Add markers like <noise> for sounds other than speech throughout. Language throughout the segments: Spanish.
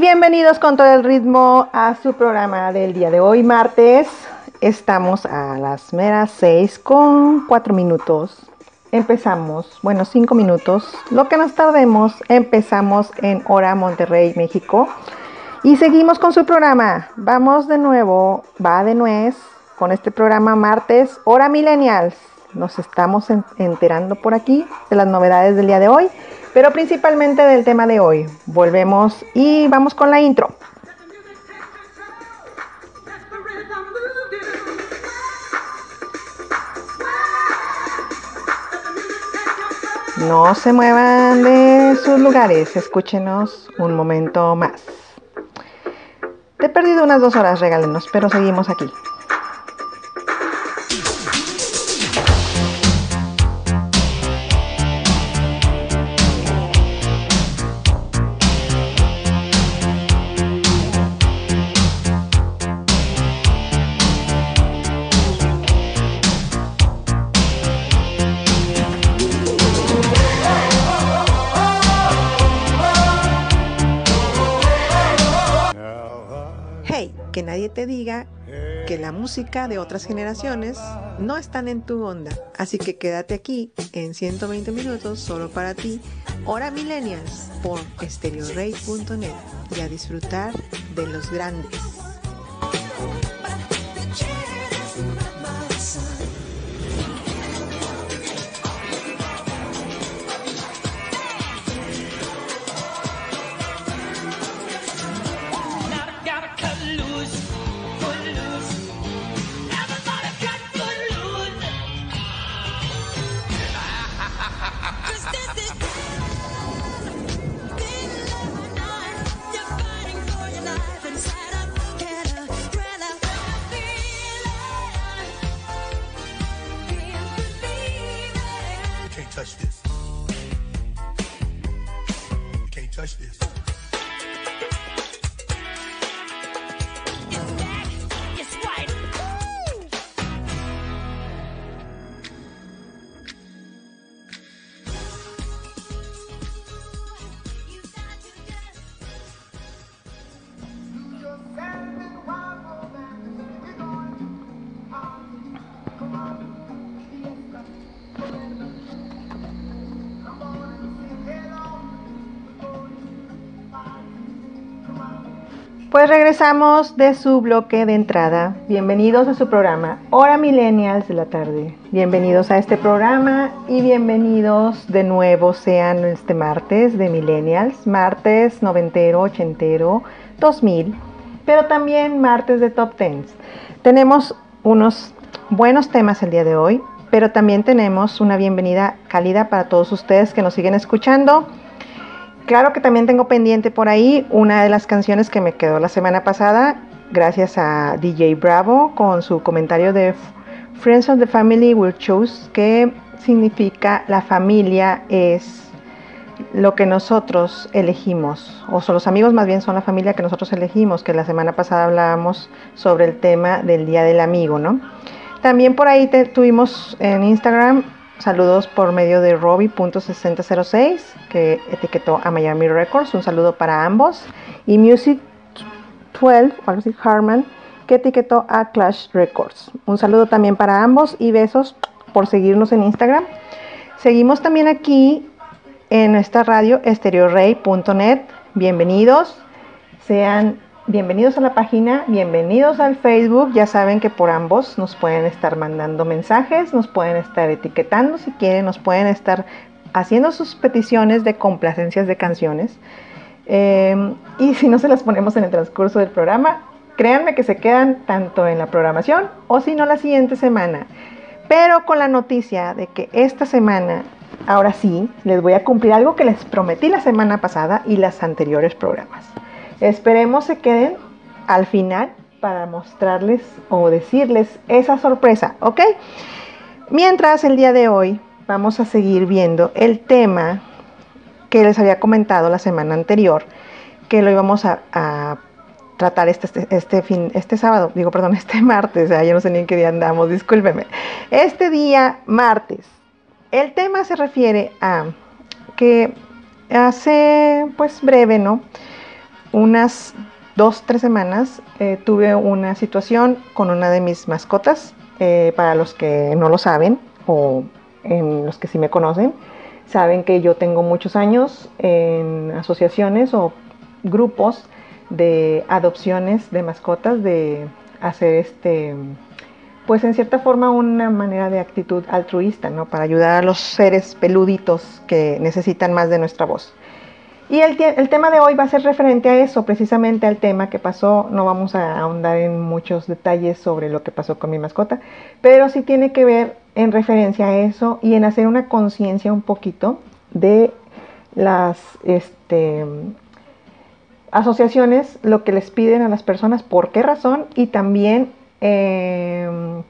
Bienvenidos con todo el ritmo a su programa del día de hoy, martes. Estamos a las meras 6 con 4 minutos. Empezamos, bueno, 5 minutos. Lo que nos tardemos, empezamos en Hora Monterrey, México. Y seguimos con su programa. Vamos de nuevo, va de nuez con este programa martes, Hora Millennials. Nos estamos enterando por aquí de las novedades del día de hoy pero principalmente del tema de hoy. Volvemos y vamos con la intro. No se muevan de sus lugares, escúchenos un momento más. Te he perdido unas dos horas, regálenos, pero seguimos aquí. Te diga que la música de otras generaciones no están en tu onda. Así que quédate aquí en 120 minutos solo para ti, Hora Millennials, por stereorey.net y a disfrutar de los grandes. Pues regresamos de su bloque de entrada. Bienvenidos a su programa Hora Millennials de la tarde. Bienvenidos a este programa y bienvenidos de nuevo sean este martes de Millennials, martes noventero, ochentero, 2000, pero también martes de Top Tens. Tenemos unos buenos temas el día de hoy, pero también tenemos una bienvenida cálida para todos ustedes que nos siguen escuchando Claro que también tengo pendiente por ahí una de las canciones que me quedó la semana pasada, gracias a DJ Bravo con su comentario de Friends of the Family Will Choose, que significa la familia es lo que nosotros elegimos, o son los amigos más bien son la familia que nosotros elegimos, que la semana pasada hablábamos sobre el tema del Día del Amigo, ¿no? También por ahí tuvimos en Instagram Saludos por medio de Robbie.6006 que etiquetó a Miami Records. Un saludo para ambos. Y Music 12, Harman, que etiquetó a Clash Records. Un saludo también para ambos y besos por seguirnos en Instagram. Seguimos también aquí en esta radio estereorey.net. Bienvenidos. Sean bienvenidos a la página, bienvenidos al Facebook. Ya saben que por ambos nos pueden estar mandando mensajes, nos pueden estar etiquetando si quieren, nos pueden estar haciendo sus peticiones de complacencias de canciones. Eh, y si no se las ponemos en el transcurso del programa, créanme que se quedan tanto en la programación o si no la siguiente semana. Pero con la noticia de que esta semana, ahora sí, les voy a cumplir algo que les prometí la semana pasada y las anteriores programas. Esperemos se queden al final para mostrarles o decirles esa sorpresa, ¿ok? Mientras el día de hoy vamos a seguir viendo el tema que les había comentado la semana anterior, que lo íbamos a, tratar este, este, este, fin, este sábado, digo, perdón, <laughs> este martes, ya no sé ni en qué día andamos, discúlpeme. Este día, martes, el tema se refiere a que hace, pues breve, ¿no? Unas dos, tres semanas eh, tuve una situación con una de mis mascotas. Eh, para los que no lo saben o en los que sí me conocen, saben que yo tengo muchos años en asociaciones o grupos de adopciones de mascotas, de hacer este, pues en cierta forma una manera de actitud altruista, ¿no? Para ayudar a los seres peluditos que necesitan más de nuestra voz. Y el, tema de hoy va a ser referente a eso, precisamente al tema que pasó. No vamos a ahondar en muchos detalles sobre lo que pasó con mi mascota, pero sí tiene que ver en referencia a eso y en hacer una conciencia un poquito de las este, asociaciones, lo que les piden a las personas, por qué razón y también eh,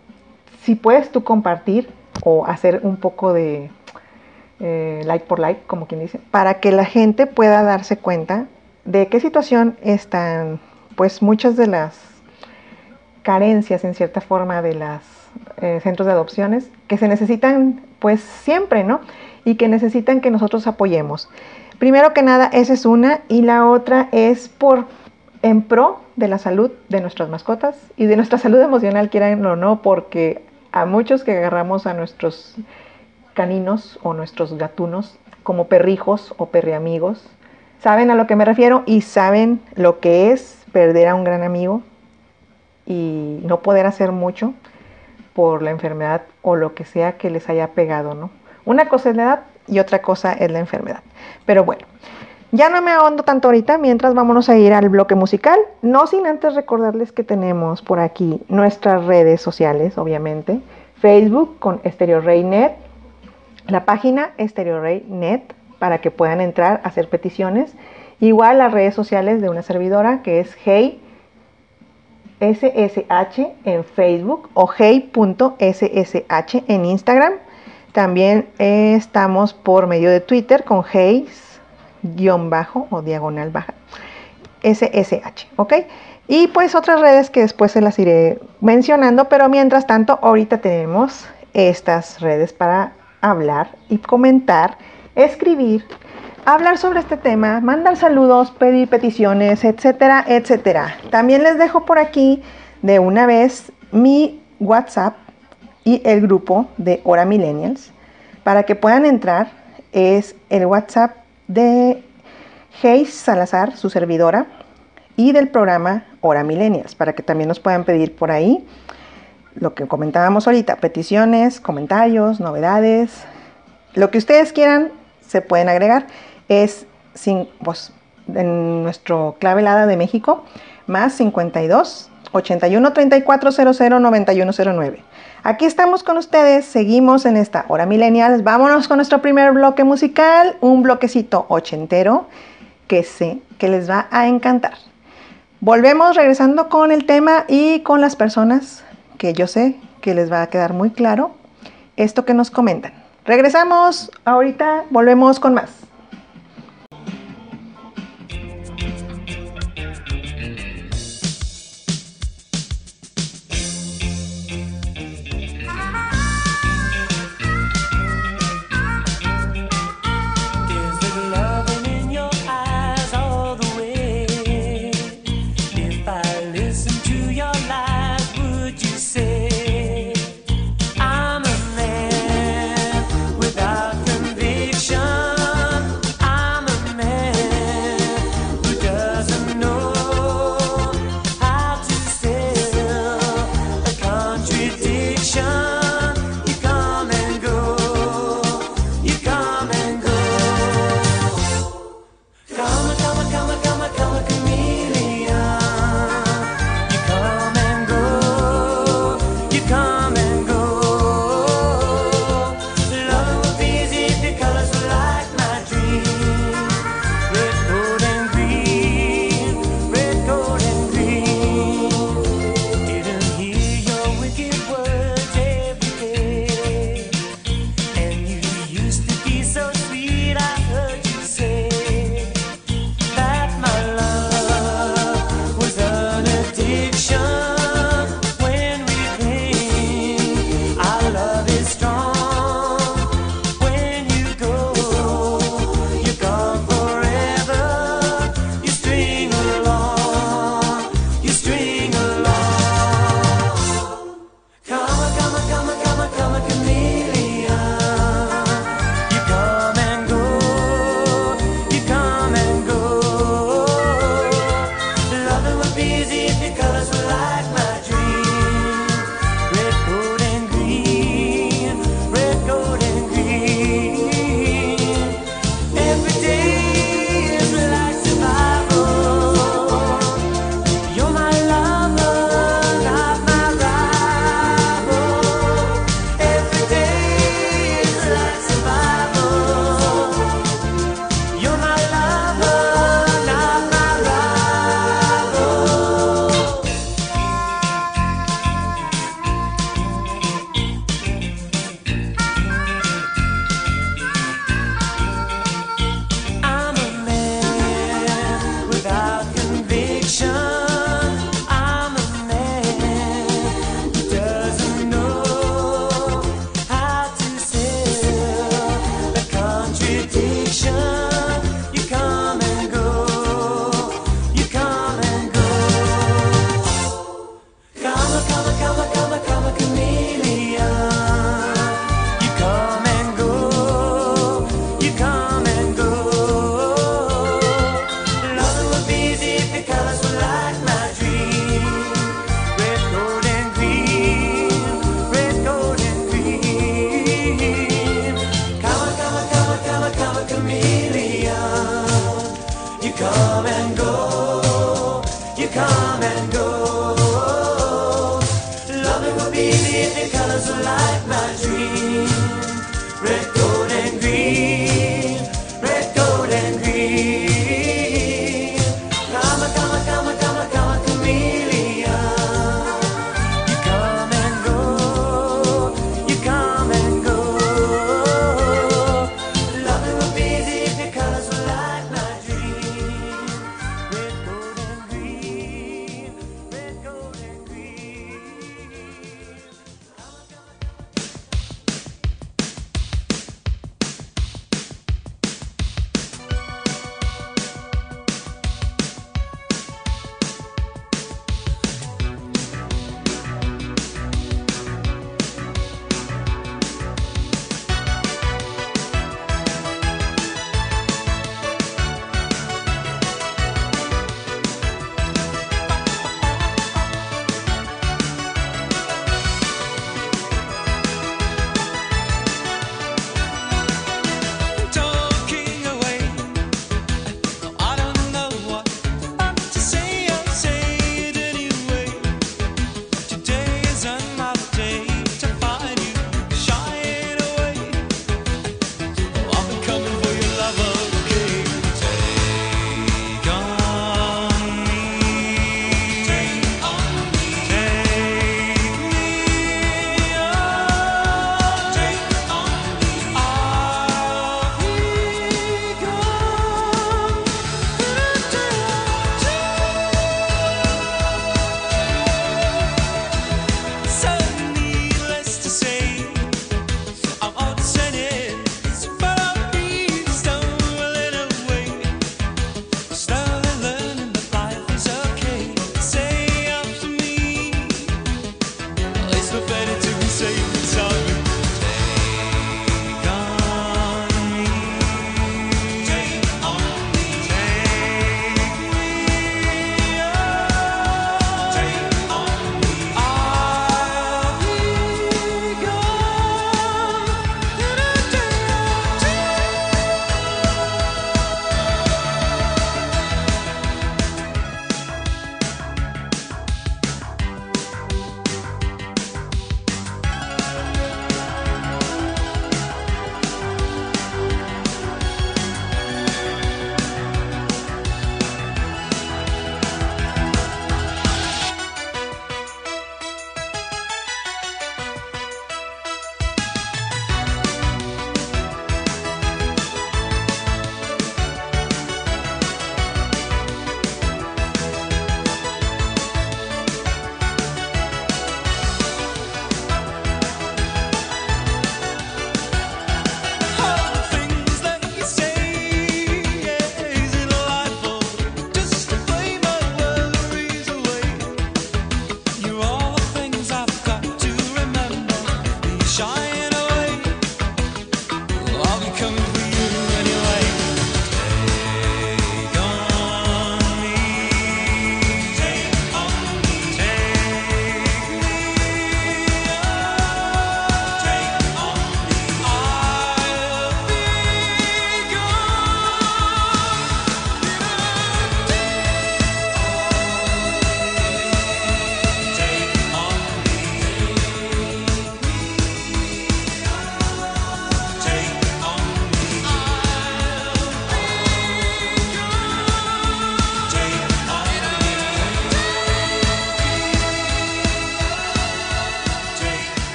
si puedes tú compartir o hacer un poco de eh, like por like, como quien dice, para que la gente pueda darse cuenta de qué situación están, pues muchas de las carencias en cierta forma de los eh, centros de adopciones que se necesitan pues siempre, ¿no? Y que necesitan que nosotros apoyemos. Primero que nada, esa es una y la otra es por en pro de la salud de nuestras mascotas y de nuestra salud emocional, quieran o no, porque a muchos que agarramos a nuestros caninos o nuestros gatunos como perrijos o perriamigos. Saben a lo que me refiero y saben lo que es perder a un gran amigo y no poder hacer mucho por la enfermedad o lo que sea que les haya pegado, ¿no? Una cosa es la edad y otra cosa es la enfermedad. Pero bueno, ya no me ahondo tanto ahorita, mientras vámonos a ir al bloque musical, no sin antes recordarles que tenemos por aquí nuestras redes sociales, obviamente, Facebook con Stereo Reynet, la página Net para que puedan entrar a hacer peticiones. Igual las redes sociales de una servidora que es Hey SSH en Facebook o hey.ssh en Instagram. También estamos por medio de Twitter con Heys guion bajo o diagonal baja SSH, ¿ok? Y pues otras redes que después se las iré mencionando, pero mientras tanto ahorita tenemos estas redes para hablar y comentar, escribir, hablar sobre este tema, mandar saludos, pedir peticiones, etcétera, etcétera. También les dejo por aquí de una vez mi WhatsApp y el grupo de Hora Millennials para que puedan entrar. Es el WhatsApp de Hayes Salazar, su servidora, y del programa Hora Millennials, para que también nos puedan pedir por ahí lo que comentábamos ahorita, peticiones, comentarios, novedades, lo que ustedes quieran se pueden agregar. Es sin, pues, en nuestro clave helada de México, más 52 81 34 00 91 09. Aquí estamos con ustedes, seguimos en esta hora millennial. Vámonos con nuestro primer bloque musical, un bloquecito ochentero que sé que les va a encantar. Volvemos regresando con el tema y con las personas que yo sé que les va a quedar muy claro esto que nos comentan. Regresamos, ahorita volvemos con más.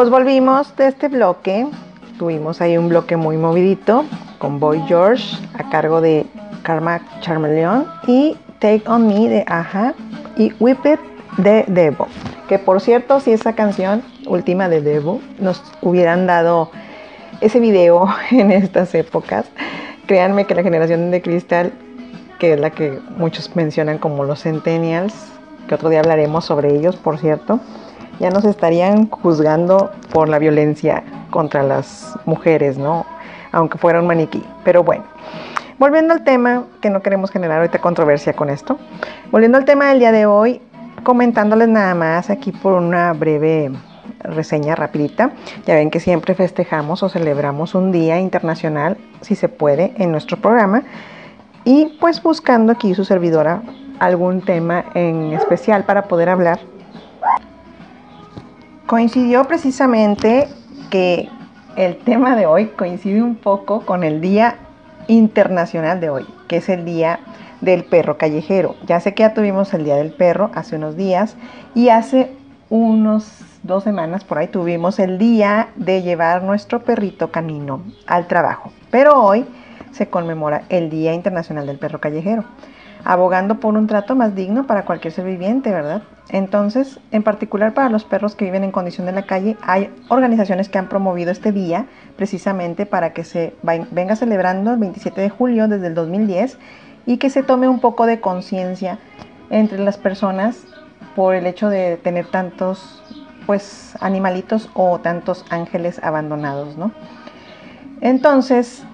Pues volvimos de este bloque. Tuvimos ahí un bloque muy movidito con Boy George a cargo de Karma Charmeleon y Take On Me de Aja y Whip It de Devo. Que por cierto, si esa canción última de Devo nos hubieran dado ese video <laughs> en estas épocas, créanme que la generación de cristal, que es la que muchos mencionan como los centennials, que otro día hablaremos sobre ellos, por cierto, ya nos estarían juzgando por la violencia contra las mujeres, ¿no? Aunque fuera un maniquí. Pero bueno, volviendo al tema, que no queremos generar ahorita controversia con esto, volviendo al tema del día de hoy, comentándoles nada más aquí por una breve reseña rapidita. Ya ven que siempre festejamos o celebramos un día internacional, si se puede, en nuestro programa. Y pues buscando aquí su servidora algún tema en especial para poder hablar coincidió precisamente que el tema de hoy coincide un poco con el Día Internacional de hoy, que es el Día del Perro Callejero. Ya sé que ya tuvimos el Día del Perro hace unos días y hace unos dos semanas por ahí tuvimos el día de llevar nuestro perrito canino al trabajo. Pero hoy se conmemora el Día Internacional del Perro Callejero abogando por un trato más digno para cualquier ser viviente, ¿verdad? Entonces, en particular para los perros que viven en condición de la calle, hay organizaciones que han promovido este día precisamente para que se venga celebrando el 27 de julio desde el 2010 y que se tome un poco de conciencia entre las personas por el hecho de tener tantos pues animalitos o tantos ángeles abandonados, ¿no? Entonces,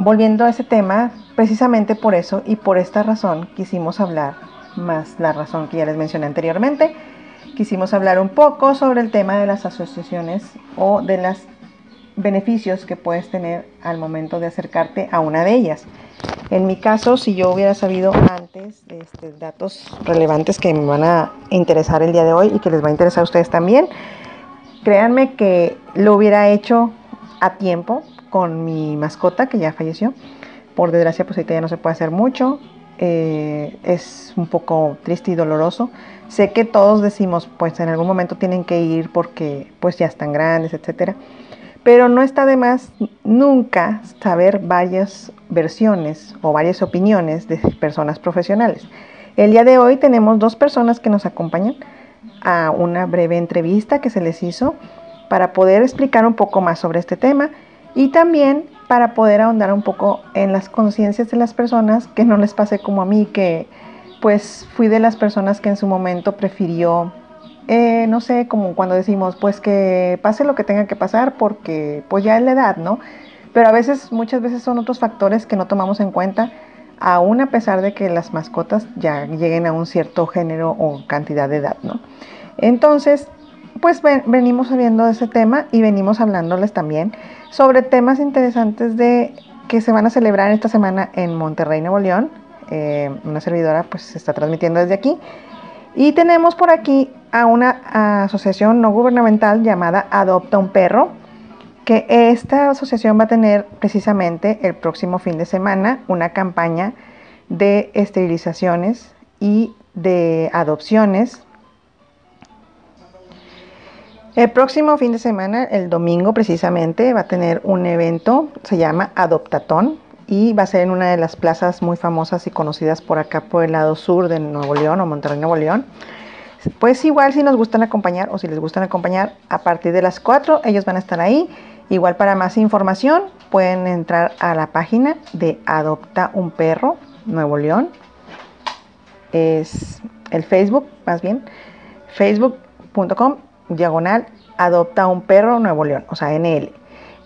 volviendo a ese tema, Precisamente por eso y por esta razón quisimos hablar, más la razón que ya les mencioné anteriormente, quisimos hablar un poco sobre el tema de las asociaciones o de los beneficios que puedes tener al momento de acercarte a una de ellas. En mi caso, si yo hubiera sabido antes este, datos relevantes que me van a interesar el día de hoy y que les va a interesar a ustedes también, créanme que lo hubiera hecho a tiempo con mi mascota que ya falleció por desgracia, pues ahorita ya no se puede hacer mucho. Eh, es un poco triste y doloroso. Sé que todos decimos, pues en algún momento tienen que ir porque pues ya están grandes, etcétera. Pero no está de más nunca saber varias versiones o varias opiniones de personas profesionales. El día de hoy tenemos dos personas que nos acompañan a una breve entrevista que se les hizo para poder explicar un poco más sobre este tema y también para poder ahondar un poco en las conciencias de las personas, que no les pase como a mí, que pues fui de las personas que en su momento prefirió, eh, no sé, como cuando decimos, pues que pase lo que tenga que pasar porque pues ya es la edad, ¿no? Pero a veces, muchas veces son otros factores que no tomamos en cuenta, aún a pesar de que las mascotas ya lleguen a un cierto género o cantidad de edad, ¿no? Entonces, pues venimos viendo ese tema y venimos hablándoles también sobre temas interesantes de que se van a celebrar esta semana en Monterrey, Nuevo León. Eh, una servidora pues se está transmitiendo desde aquí. Y tenemos por aquí a una asociación no gubernamental llamada Adopta un Perro, que esta asociación va a tener precisamente el próximo fin de semana una campaña de esterilizaciones y de adopciones el próximo fin de semana, el domingo precisamente, va a tener un evento, se llama Adoptatón, y va a ser en una de las plazas muy famosas y conocidas por acá, por el lado sur de Nuevo León o Monterrey, Nuevo León. Pues igual si nos gustan acompañar o si les gustan acompañar, a partir de las 4 ellos van a estar ahí. Igual para más información pueden entrar a la página de Adopta un Perro Nuevo León. Es el Facebook, más bien, facebook.com diagonal adopta un perro Nuevo León, o sea, NL.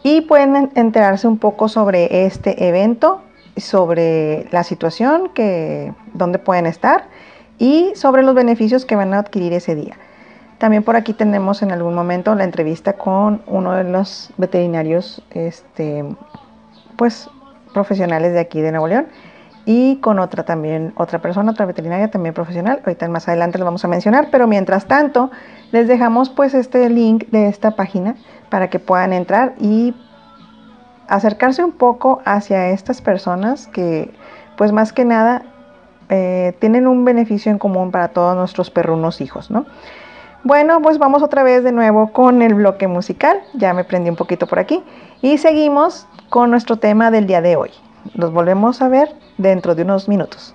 Y pueden enterarse un poco sobre este evento, sobre la situación, que, dónde pueden estar y sobre los beneficios que van a adquirir ese día. También por aquí tenemos en algún momento la entrevista con uno de los veterinarios, este, pues profesionales de aquí de Nuevo León y con otra también, otra persona, otra veterinaria también profesional. Ahorita más adelante lo vamos a mencionar, pero mientras tanto les dejamos pues este link de esta página para que puedan entrar y acercarse un poco hacia estas personas que pues más que nada eh, tienen un beneficio en común para todos nuestros perrunos hijos, ¿no? Bueno, pues vamos otra vez de nuevo con el bloque musical. Ya me prendí un poquito por aquí. Y seguimos con nuestro tema del día de hoy. Nos volvemos a ver dentro de unos minutos.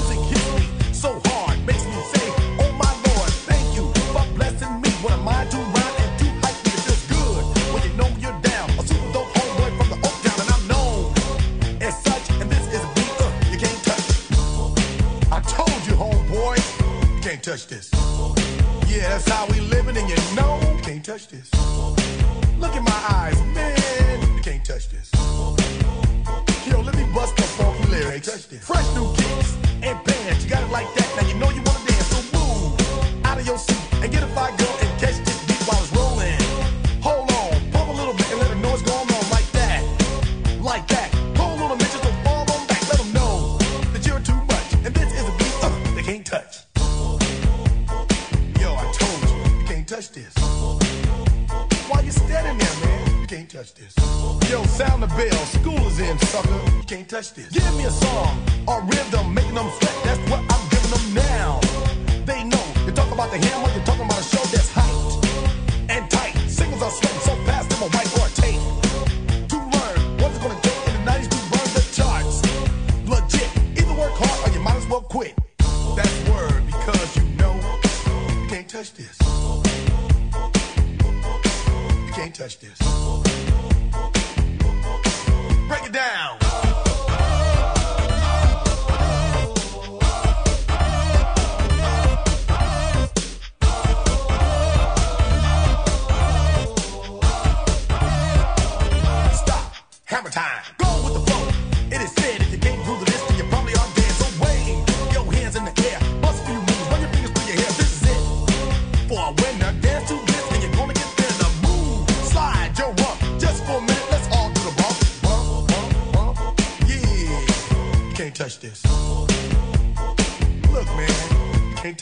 can't touch this. Yeah, that's how we living, and you know you can't touch this. Look at my eyes.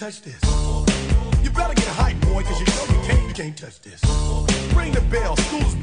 touch this. You better get hype, boy, cause you know you can't, you can't touch this. Ring the bell, school's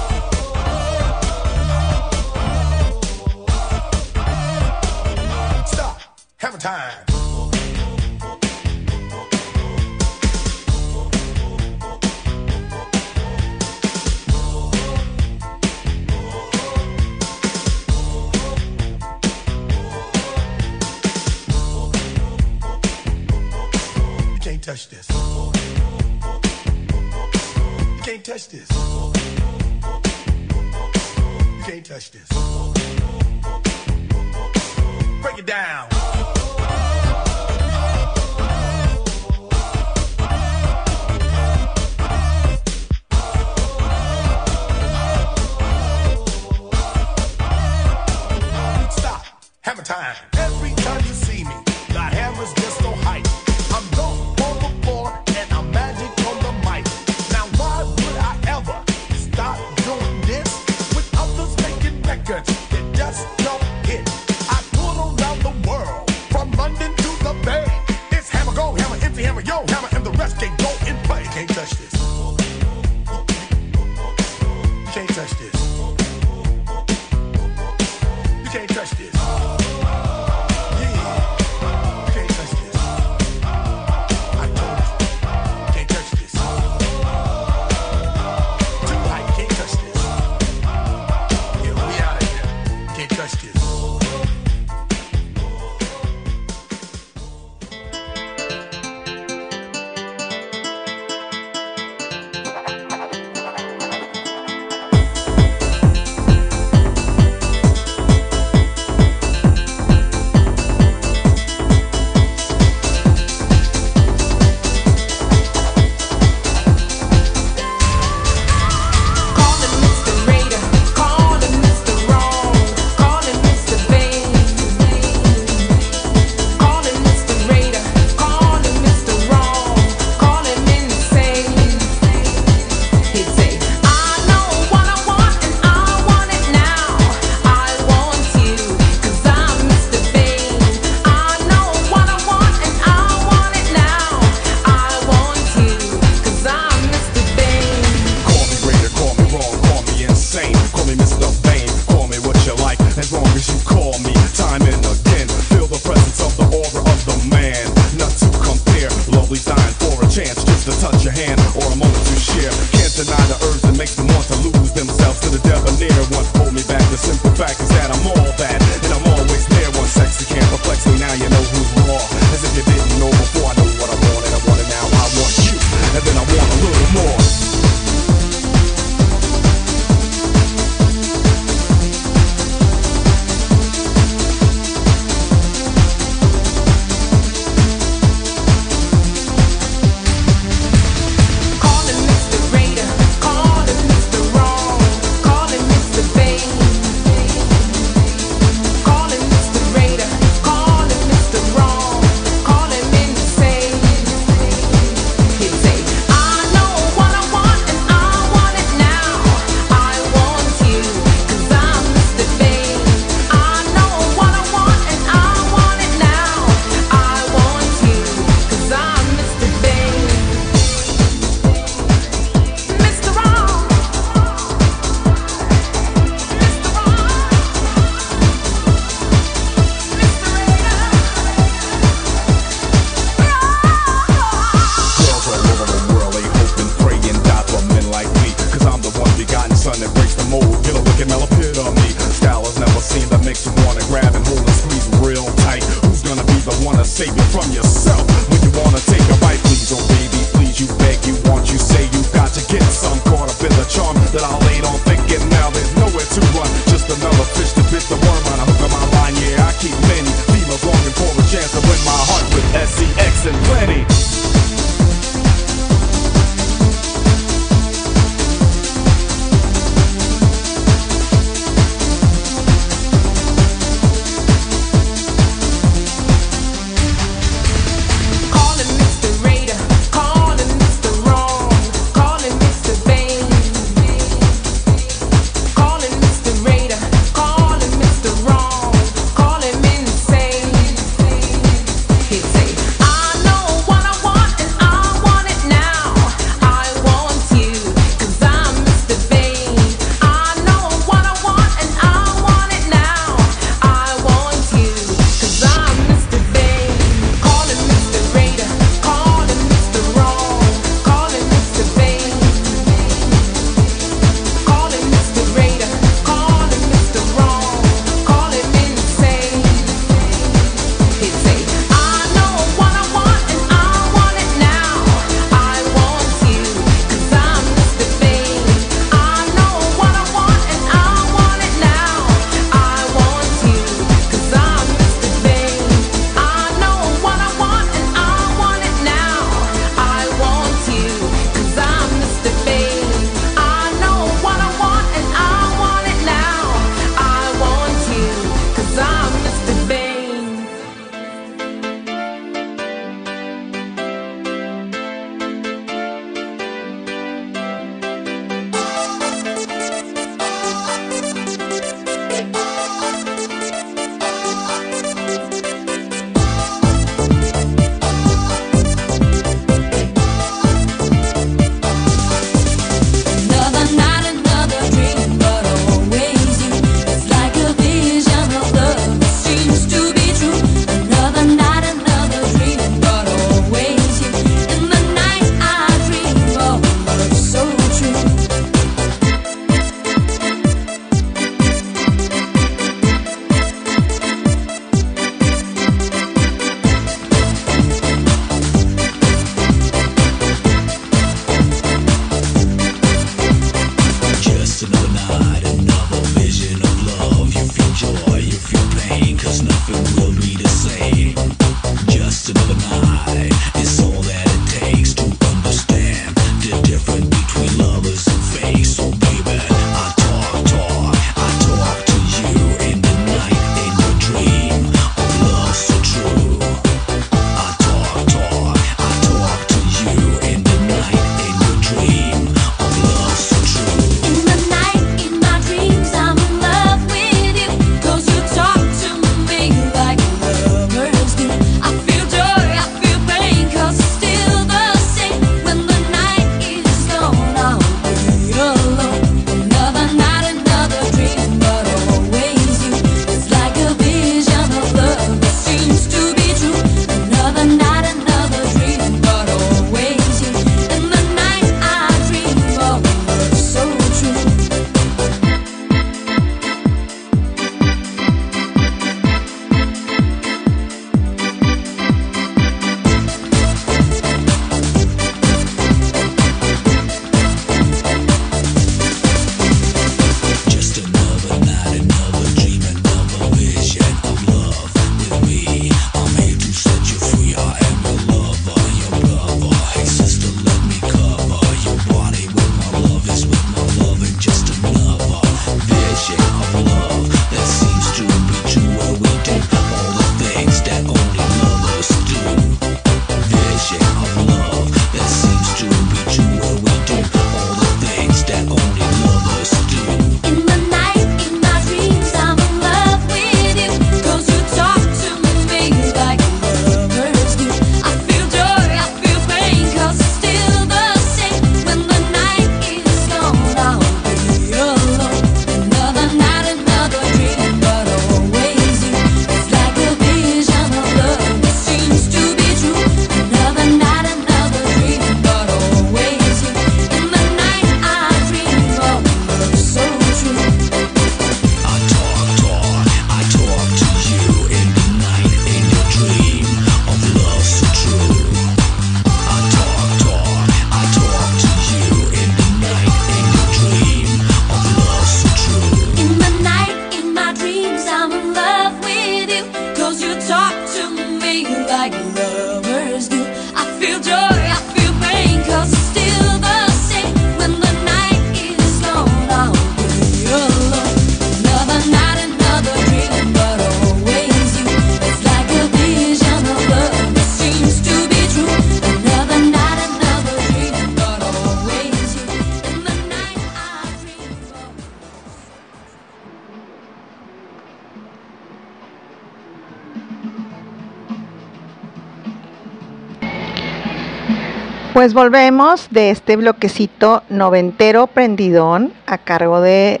Pues volvemos de este bloquecito noventero prendidón a cargo de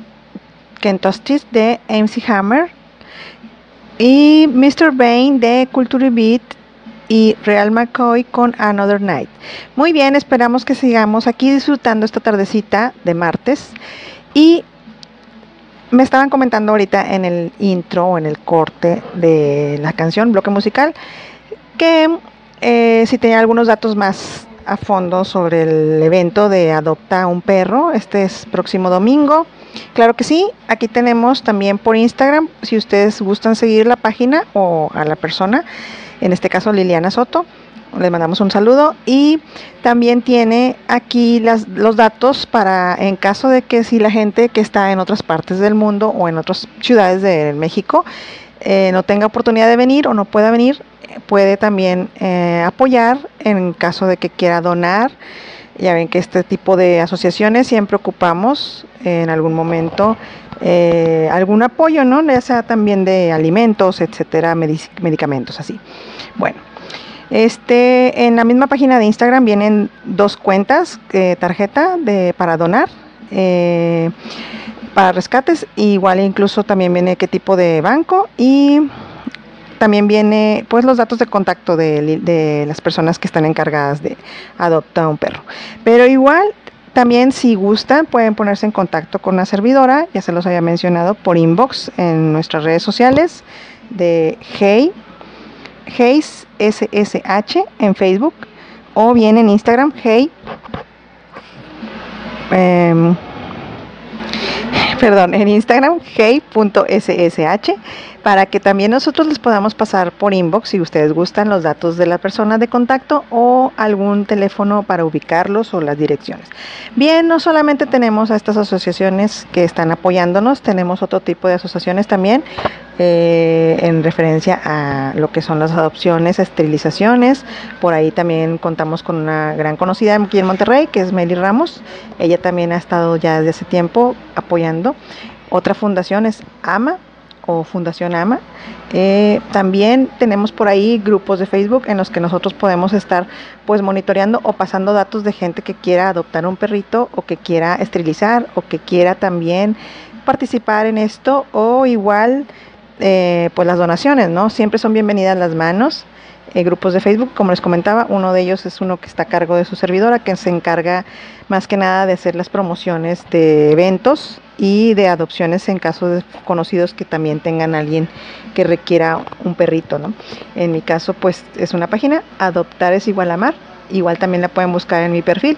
Kentucky de MC Hammer y Mr. Bain de Culture Beat y Real McCoy con Another Night. Muy bien, esperamos que sigamos aquí disfrutando esta tardecita de martes y me estaban comentando ahorita en el intro o en el corte de la canción, bloque musical, que eh, si tenía algunos datos más a fondo sobre el evento de Adopta un Perro. Este es próximo domingo. Claro que sí, aquí tenemos también por Instagram, si ustedes gustan seguir la página o a la persona, en este caso Liliana Soto, le mandamos un saludo y también tiene aquí las, los datos para en caso de que si la gente que está en otras partes del mundo o en otras ciudades de México eh, no tenga oportunidad de venir o no pueda venir, puede también eh, apoyar en caso de que quiera donar. Ya ven que este tipo de asociaciones siempre ocupamos en algún momento eh, algún apoyo, ¿no? Ya sea también de alimentos, etcétera, medicamentos, así. Bueno, este, en la misma página de Instagram vienen dos cuentas, eh, tarjeta de, para donar. para rescates, igual incluso también viene qué tipo de banco y también viene pues los datos de contacto de, las personas que están encargadas de adoptar un perro. Pero igual también si gustan pueden ponerse en contacto con la servidora, ya se los había mencionado por inbox en nuestras redes sociales de Hey, Hayes SSH en Facebook o bien en Instagram Hey. em, perdón, en Instagram hey.ssh para que también nosotros les podamos pasar por inbox si ustedes gustan los datos de la persona de contacto o algún teléfono para ubicarlos o las direcciones. Bien, no solamente tenemos a estas asociaciones que están apoyándonos, tenemos otro tipo de asociaciones también eh, en referencia a lo que son las adopciones, esterilizaciones. Por ahí también contamos con una gran conocida aquí en Monterrey, que es Meli Ramos. Ella también ha estado ya desde hace tiempo apoyando. Otra fundación es AMA, o Fundación AMA. Eh, también tenemos por ahí grupos de Facebook en los que nosotros podemos estar pues monitoreando o pasando datos de gente que quiera adoptar un perrito o que quiera esterilizar o que quiera también participar en esto o igual eh, pues las donaciones, ¿no? Siempre son bienvenidas las manos. Eh, grupos de Facebook, como les comentaba, uno de ellos es uno que está a cargo de su servidora, que se encarga más que nada de hacer las promociones de eventos y de adopciones en caso de conocidos que también tengan alguien que requiera un perrito, ¿no? En mi caso, pues es una página, adoptar es igual a amar, igual también la pueden buscar en mi perfil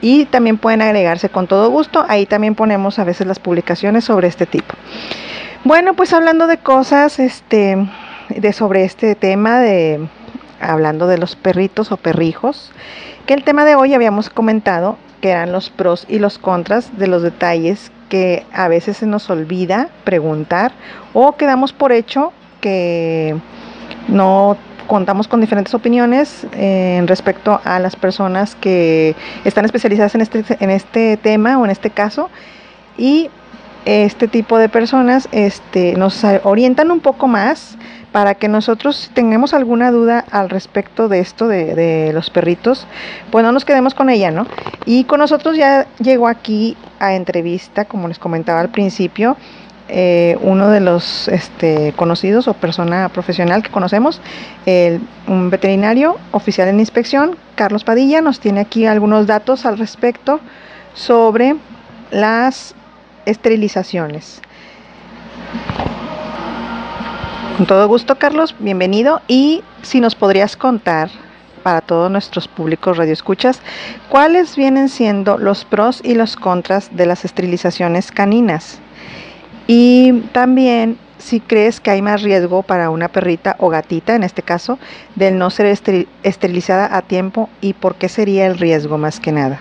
y también pueden agregarse con todo gusto, ahí también ponemos a veces las publicaciones sobre este tipo. Bueno, pues hablando de cosas, este, de sobre este tema de hablando de los perritos o perrijos, que el tema de hoy habíamos comentado que eran los pros y los contras de los detalles que a veces se nos olvida preguntar o quedamos por hecho que no contamos con diferentes opiniones eh, respecto a las personas que están especializadas en este, en este tema o en este caso. Y este tipo de personas este, nos orientan un poco más para que nosotros tengamos alguna duda al respecto de esto de, los perritos, pues no nos quedemos con ella, ¿no? Y con nosotros ya llegó aquí a entrevista, como les comentaba al principio, eh, uno de los este, conocidos o persona profesional que conocemos, el, un veterinario oficial en inspección, Carlos Padilla, nos tiene aquí algunos datos al respecto sobre las esterilizaciones. Con todo gusto, Carlos, bienvenido. Y si nos podrías contar para todos nuestros públicos radioescuchas, cuáles vienen siendo los pros y los contras de las esterilizaciones caninas. Y también si crees que hay más riesgo para una perrita o gatita, en este caso, del no ser esterilizada a tiempo y por qué sería el riesgo más que nada.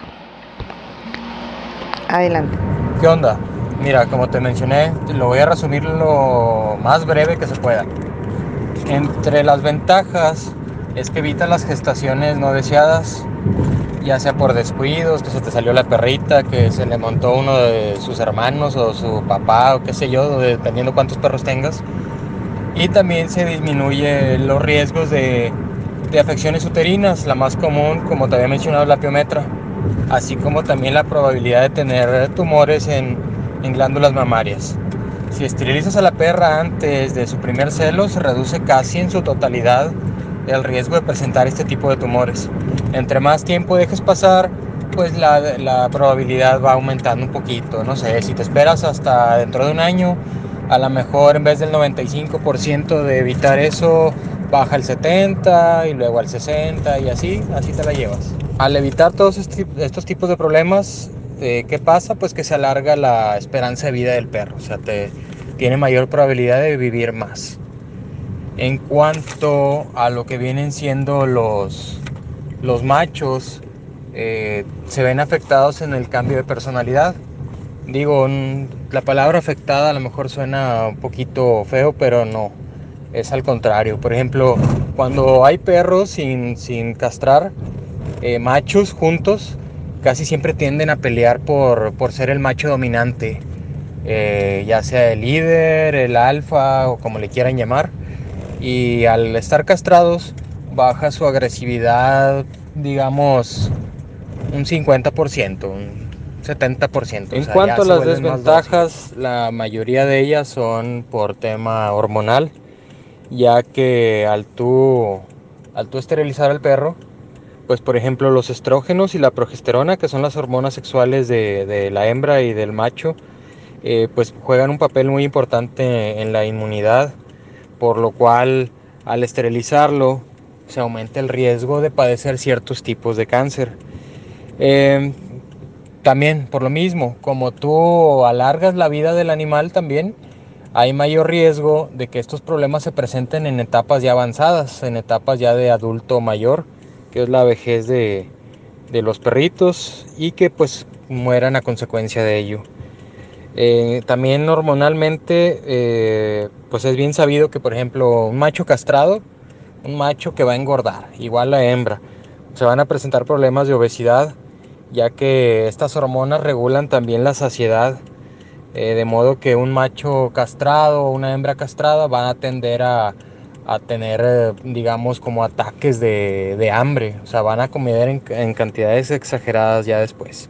Adelante. ¿Qué onda? Mira, como te mencioné, lo voy a resumir lo más breve que se pueda. Entre las ventajas es que evita las gestaciones no deseadas, ya sea por descuidos, que se te salió la perrita, que se le montó uno de sus hermanos o su papá o qué sé yo, dependiendo cuántos perros tengas. Y también se disminuye los riesgos de de afecciones uterinas, la más común, como te había mencionado, la piometra, así como también la probabilidad de tener tumores en, en glándulas mamarias. Si esterilizas a la perra antes de su primer celo, se reduce casi en su totalidad el riesgo de presentar este tipo de tumores. Entre más tiempo dejes pasar, pues la, la probabilidad va aumentando un poquito. No sé, si te esperas hasta dentro de un año, a lo mejor en vez del 95% de evitar eso, baja al 70 y luego al 60 y así, así te la llevas. Al evitar todos estos tipos de problemas, eh, ¿qué pasa? Pues que se alarga la esperanza de vida del perro, o sea, te, tiene mayor probabilidad de vivir más. En cuanto a lo que vienen siendo los, los machos, eh, se ven afectados en el cambio de personalidad. Digo, la palabra afectada a lo mejor suena un poquito feo, pero no. Es al contrario. Por ejemplo, cuando hay perros sin, sin castrar, eh, machos juntos, casi siempre tienden a pelear por, por ser el macho dominante. Eh, ya sea el líder, el alfa o como le quieran llamar. Y al estar castrados, baja su agresividad, digamos, un 50%, un 70%. En o sea, cuanto a las desventajas, la mayoría de ellas son por tema hormonal, ya que al tú, al tú esterilizar al perro, pues por ejemplo los estrógenos y la progesterona, que son las hormonas sexuales de, de la hembra y del macho, eh, pues juegan un papel muy importante en la inmunidad, por lo cual al esterilizarlo se aumenta el riesgo de padecer ciertos tipos de cáncer. Eh, también, por lo mismo, como tú alargas la vida del animal también, hay mayor riesgo de que estos problemas se presenten en etapas ya avanzadas, en etapas ya de adulto mayor, que es la vejez de, de los perritos y que pues mueran a consecuencia de ello. Eh, también hormonalmente, eh, pues es bien sabido que, por ejemplo, un macho castrado, un macho que va a engordar, igual la hembra, se van a presentar problemas de obesidad, ya que estas hormonas regulan también la saciedad, eh, de modo que un macho castrado o una hembra castrada van a tender a, a tener, eh, digamos, como ataques de, de hambre, o sea, van a comer en, en cantidades exageradas ya después.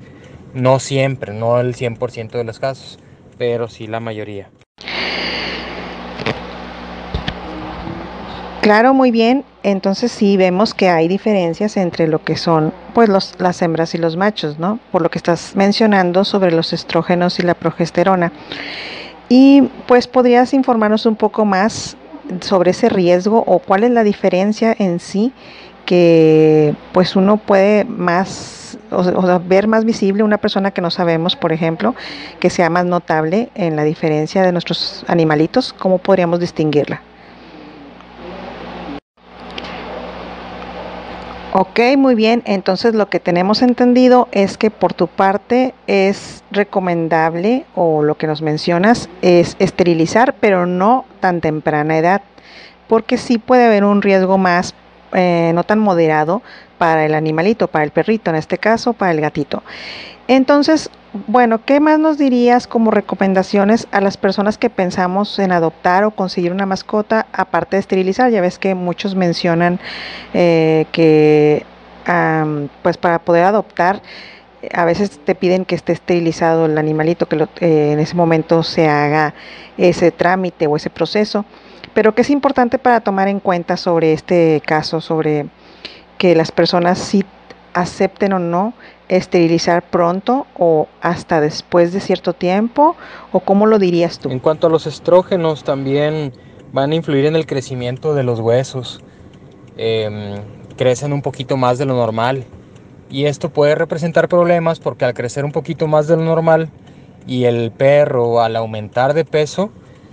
No siempre, no el 100% de los casos, pero sí la mayoría. Claro, muy bien. Entonces sí vemos que hay diferencias entre lo que son pues los, las hembras y los machos, ¿no? Por lo que estás mencionando sobre los estrógenos y la progesterona. Y pues podrías informarnos un poco más sobre ese riesgo o cuál es la diferencia en sí que pues uno puede más o sea, ver más visible una persona que no sabemos, por ejemplo, que sea más notable en la diferencia de nuestros animalitos, ¿cómo podríamos distinguirla? Ok, muy bien. Entonces lo que tenemos entendido es que por tu parte es recomendable o lo que nos mencionas es esterilizar, pero no tan temprana edad, porque sí puede haber un riesgo más eh, no tan moderado para el animalito, para el perrito, en este caso para el gatito. Entonces, bueno, ¿qué más nos dirías como recomendaciones a las personas que pensamos en adoptar o conseguir una mascota aparte de esterilizar? Ya ves que muchos mencionan eh, que pues para poder adoptar eh, a veces te piden que esté esterilizado el animalito, que lo- eh, en ese momento se haga ese trámite o ese proceso. Pero que es importante para tomar en cuenta sobre este caso, sobre que las personas sí acepten o no esterilizar pronto o hasta después de cierto tiempo o cómo lo dirías tú? En cuanto a los estrógenos, también van a influir en el crecimiento de los huesos. Em, crecen un poquito más de lo normal. Y esto puede representar problemas porque al crecer un poquito más de lo normal y el perro al aumentar de peso,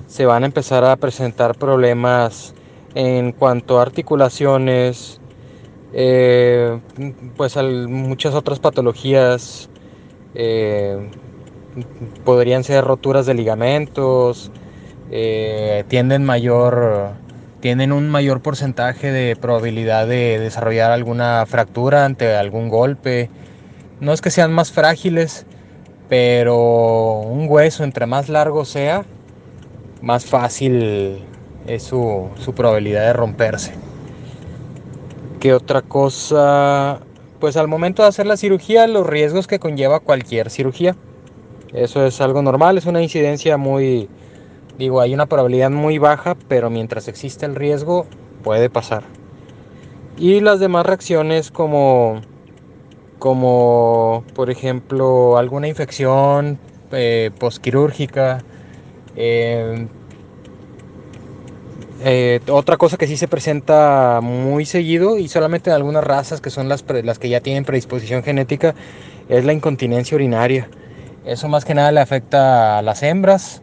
se van a empezar a presentar problemas en cuanto a articulaciones, eh, pues muchas otras patologías. eh, podrían ser roturas de ligamentos, eh, tienden mayor, tienen un mayor porcentaje de probabilidad de desarrollar alguna fractura ante algún golpe. No es que sean más frágiles, pero un hueso entre más largo sea, más fácil es su, su probabilidad de romperse. ¿Qué otra cosa? Pues al momento de hacer la cirugía, los riesgos que conlleva cualquier cirugía. Eso es algo normal, es una incidencia muy, digo, hay una probabilidad muy baja, pero mientras existe el riesgo, puede pasar. Y las demás reacciones como, como por ejemplo, alguna infección eh, posquirúrgica, eh, eh, otra cosa que sí se presenta muy seguido y solamente en algunas razas que son las, las que ya tienen predisposición genética es la incontinencia urinaria. Eso más que nada le afecta a las hembras,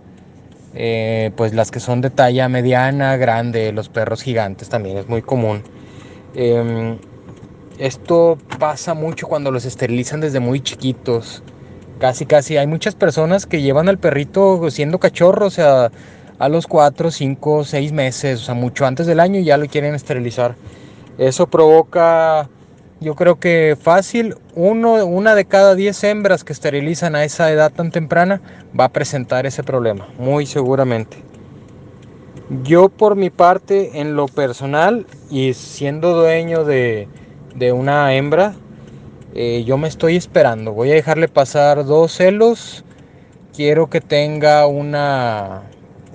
eh, pues las que son de talla mediana, grande, los perros gigantes también es muy común. Em, esto pasa mucho cuando los esterilizan desde muy chiquitos. Casi, casi. Hay muchas personas que llevan al perrito siendo cachorro, o sea, a los 4, 5, 6 meses, o sea, mucho antes del año ya lo quieren esterilizar. Eso provoca, yo creo que fácil, uno, una de cada 10 hembras que esterilizan a esa edad tan temprana va a presentar ese problema, muy seguramente. Yo por mi parte, en lo personal y siendo dueño de, de una hembra, eh, yo me estoy esperando. Voy a dejarle pasar dos celos. Quiero que tenga una,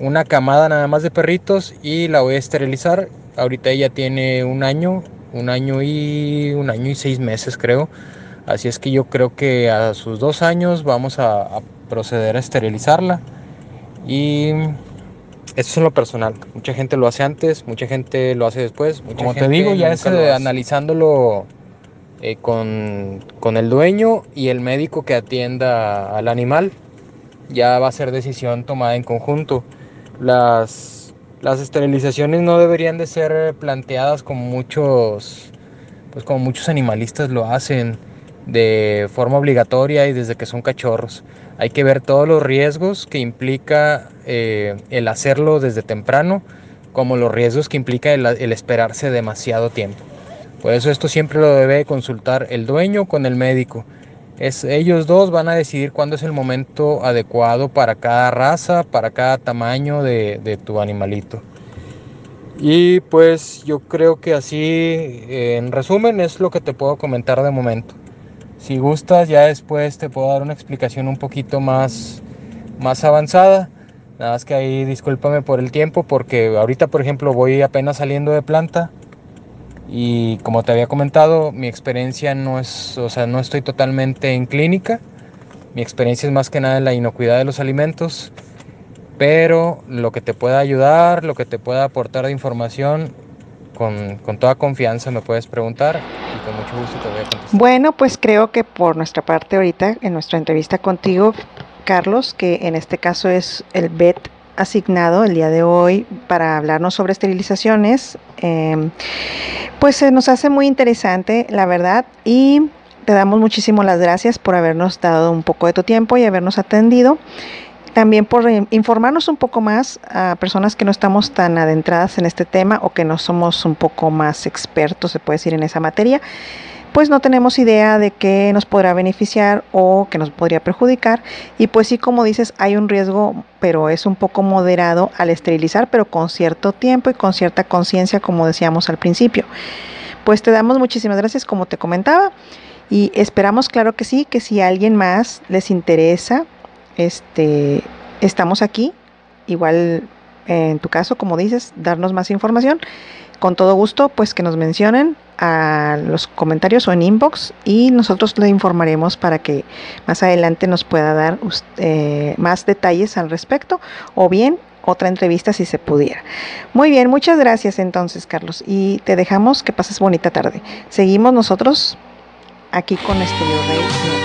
una camada nada más de perritos y la voy a esterilizar. Ahorita ella tiene un año, un año y un año y seis meses creo. Así es que yo creo que a sus dos años vamos a, a proceder a esterilizarla. Y eso es lo personal. Mucha gente lo hace antes, mucha gente lo hace después. Como te gente digo, ya es eh, analizándolo eh, con, con el dueño y el médico que atienda al animal. Ya va a ser decisión tomada en conjunto. Las, las esterilizaciones no deberían de ser planteadas como muchos, pues como muchos animalistas lo hacen de forma obligatoria y desde que son cachorros. Hay que ver todos los riesgos que implica eh, el hacerlo desde temprano, como los riesgos que implica el, el esperarse demasiado tiempo. Por eso esto siempre lo debe consultar el dueño con el médico. Es, ellos dos van a decidir cuándo es el momento adecuado para cada raza, para cada tamaño de, tu animalito. Y pues yo creo que así, en resumen, es lo que te puedo comentar de momento. Si gustas, ya después te puedo dar una explicación un poquito más, más avanzada. Nada más que ahí discúlpame por el tiempo, porque ahorita, por ejemplo, voy apenas saliendo de planta. Y como te había comentado, mi experiencia no es, o sea, no estoy totalmente en clínica. Mi experiencia es más que nada en la inocuidad de los alimentos. Pero lo que te pueda ayudar, lo que te pueda aportar de información, con, con toda confianza me puedes preguntar y con mucho gusto te voy a contestar. Bueno, pues creo que por nuestra parte ahorita, en nuestra entrevista contigo, Carlos, que en este caso es el BET asignado el día de hoy para hablarnos sobre esterilizaciones, eh, pues se nos hace muy interesante, la verdad, y te damos muchísimas las gracias por habernos dado un poco de tu tiempo y habernos atendido. También por eh, informarnos un poco más a personas que no estamos tan adentradas en este tema o que no somos un poco más expertos, se puede decir, en esa materia, pues no tenemos idea de qué nos podrá beneficiar o que nos podría perjudicar. Y pues sí, como dices, hay un riesgo, pero es un poco moderado al esterilizar, pero con cierto tiempo y con cierta conciencia, como decíamos al principio. Pues te damos muchísimas gracias, como te comentaba, y esperamos, claro que sí, que si a alguien más les interesa, este, estamos aquí, igual en tu caso, como dices, darnos más información. Con todo gusto, pues que nos mencionen a los comentarios o en inbox y nosotros le informaremos para que más adelante nos pueda dar eh, más detalles al respecto o bien otra entrevista si se pudiera. Muy bien, muchas gracias entonces, Carlos, y te dejamos que pases bonita tarde. Seguimos nosotros aquí con Estudio.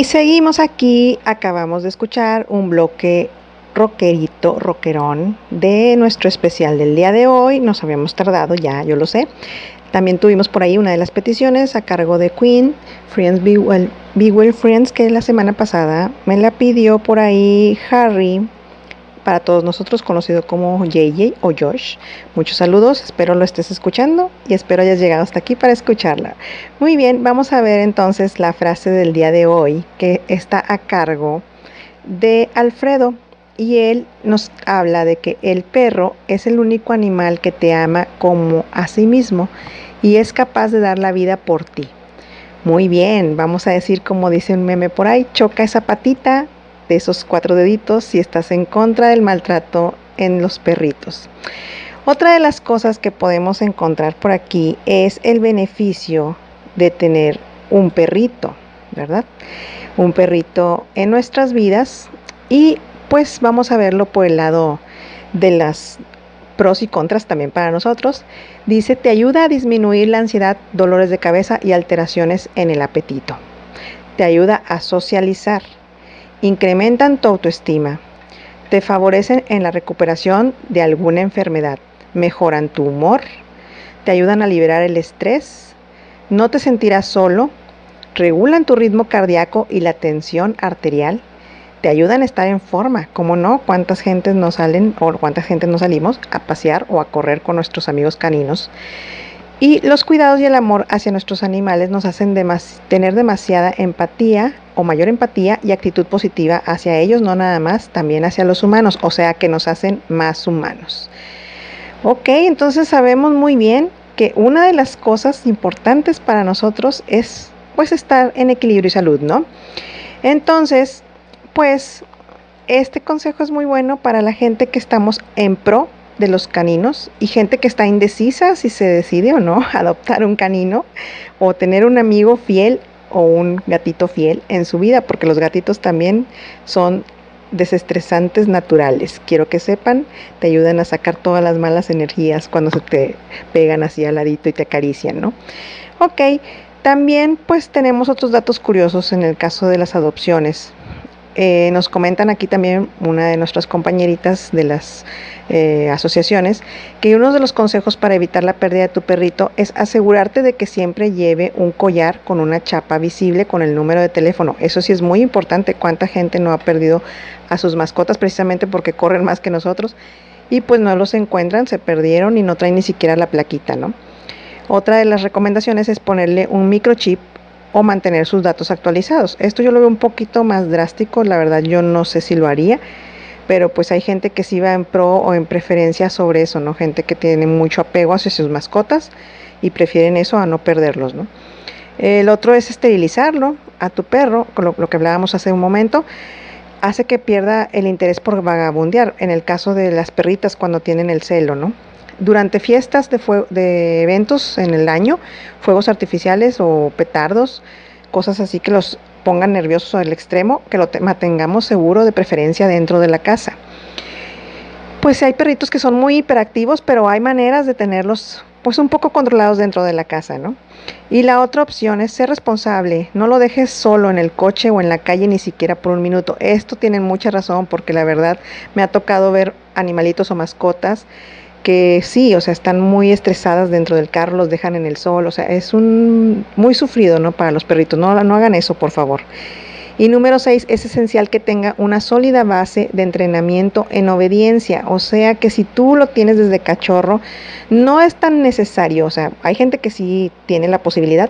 Y seguimos aquí, acabamos de escuchar un bloque rockerito, rockerón de nuestro especial del día de hoy. Nos habíamos tardado ya, yo lo sé. También tuvimos por ahí una de las peticiones a cargo de Queen, Friends Be Well, Be Well Friends, que la semana pasada me la pidió por ahí Harry, para todos nosotros conocido como JJ o Josh. Muchos saludos, espero lo estés escuchando y espero hayas llegado hasta aquí para escucharla. Muy bien, vamos a ver entonces la frase del día de hoy que está a cargo de Alfredo y él nos habla de que el perro es el único animal que te ama como a sí mismo y es capaz de dar la vida por ti. Muy bien, vamos a decir como dice un meme por ahí, choca esa patita de esos cuatro deditos si estás en contra del maltrato en los perritos. Otra de las cosas que podemos encontrar por aquí es el beneficio de tener un perrito, ¿verdad? Un perrito en nuestras vidas y pues vamos a verlo por el lado de las pros y contras también para nosotros. Dice, te ayuda a disminuir la ansiedad, dolores de cabeza y alteraciones en el apetito. Te ayuda a socializar. Incrementan tu autoestima. Te favorecen en la recuperación de alguna enfermedad. Mejoran tu humor. Te ayudan a liberar el estrés. No te sentirás solo. Regulan tu ritmo cardíaco y la tensión arterial te ayudan a estar en forma, como no, cuántas gentes no salen o cuántas gentes no salimos a pasear o a correr con nuestros amigos caninos. Y los cuidados y el amor hacia nuestros animales nos hacen tener demasiada empatía o mayor empatía y actitud positiva hacia ellos, no nada más, también hacia los humanos, o sea que nos hacen más humanos. Ok, entonces sabemos muy bien que una de las cosas importantes para nosotros es pues estar en equilibrio y salud, ¿no? Entonces, pues este consejo es muy bueno para la gente que estamos en pro de los caninos y gente que está indecisa si se decide o no <laughs> adoptar un canino o tener un amigo fiel o un gatito fiel en su vida, porque los gatitos también son desestresantes naturales. Quiero que sepan, te ayudan a sacar todas las malas energías cuando se te pegan así al ladito y te acarician, ¿no? Ok, también pues tenemos otros datos curiosos en el caso de las adopciones. Eh, nos comentan aquí también una de nuestras compañeritas de las eh, asociaciones que uno de los consejos para evitar la pérdida de tu perrito es asegurarte de que siempre lleve un collar con una chapa visible con el número de teléfono. Eso sí es muy importante. ¿Cuánta gente no ha perdido a sus mascotas precisamente porque corren más que nosotros? Y pues no los encuentran, se perdieron y no traen ni siquiera la plaquita, ¿no? Otra de las recomendaciones es ponerle un microchip o mantener sus datos actualizados. Esto yo lo veo un poquito más drástico, la verdad yo no sé si lo haría, pero pues hay gente que sí va en pro o en preferencia sobre eso, ¿no? Gente que tiene mucho apego hacia sus mascotas y prefieren eso a no perderlos, ¿no? El otro es esterilizarlo a tu perro, con lo, lo que hablábamos hace un momento, hace que pierda el interés por vagabundear, en el caso de las perritas cuando tienen el celo, ¿no? Durante fiestas de, de eventos en el año, fuegos artificiales o petardos, cosas así que los pongan nerviosos al extremo, que lo te- mantengamos seguro de preferencia dentro de la casa. Pues hay perritos que son muy hiperactivos, pero hay maneras de tenerlos pues un poco controlados dentro de la casa, ¿no? Y la otra opción es ser responsable, no lo dejes solo en el coche o en la calle ni siquiera por un minuto. Esto tienen mucha razón porque la verdad me ha tocado ver animalitos o mascotas que sí, o sea, están muy estresadas dentro del carro, los dejan en el sol, o sea, es un muy sufrido, ¿no? Para los perritos, no, no hagan eso, por favor. Y número seis, es esencial que tenga una sólida base de entrenamiento en obediencia, o sea que si tú lo tienes desde cachorro, no es tan necesario, o sea, hay gente que sí tiene la posibilidad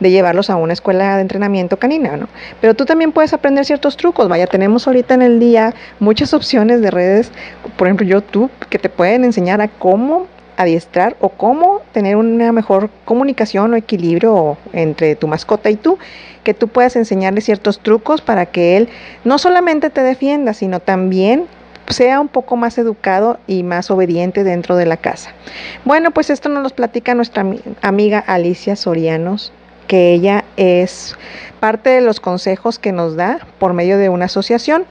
de llevarlos a una escuela de entrenamiento canina, ¿no? Pero tú también puedes aprender ciertos trucos, vaya, tenemos ahorita en el día muchas opciones de redes, por ejemplo YouTube, que te pueden enseñar a cómo adiestrar o cómo tener una mejor comunicación o equilibrio entre tu mascota y tú, que tú puedas enseñarle ciertos trucos para que él no solamente te defienda, sino también sea un poco más educado y más obediente dentro de la casa. Bueno, pues esto nos lo platica nuestra ami- amiga Alicia Sorianos, que ella es parte de los consejos que nos da por medio de una asociación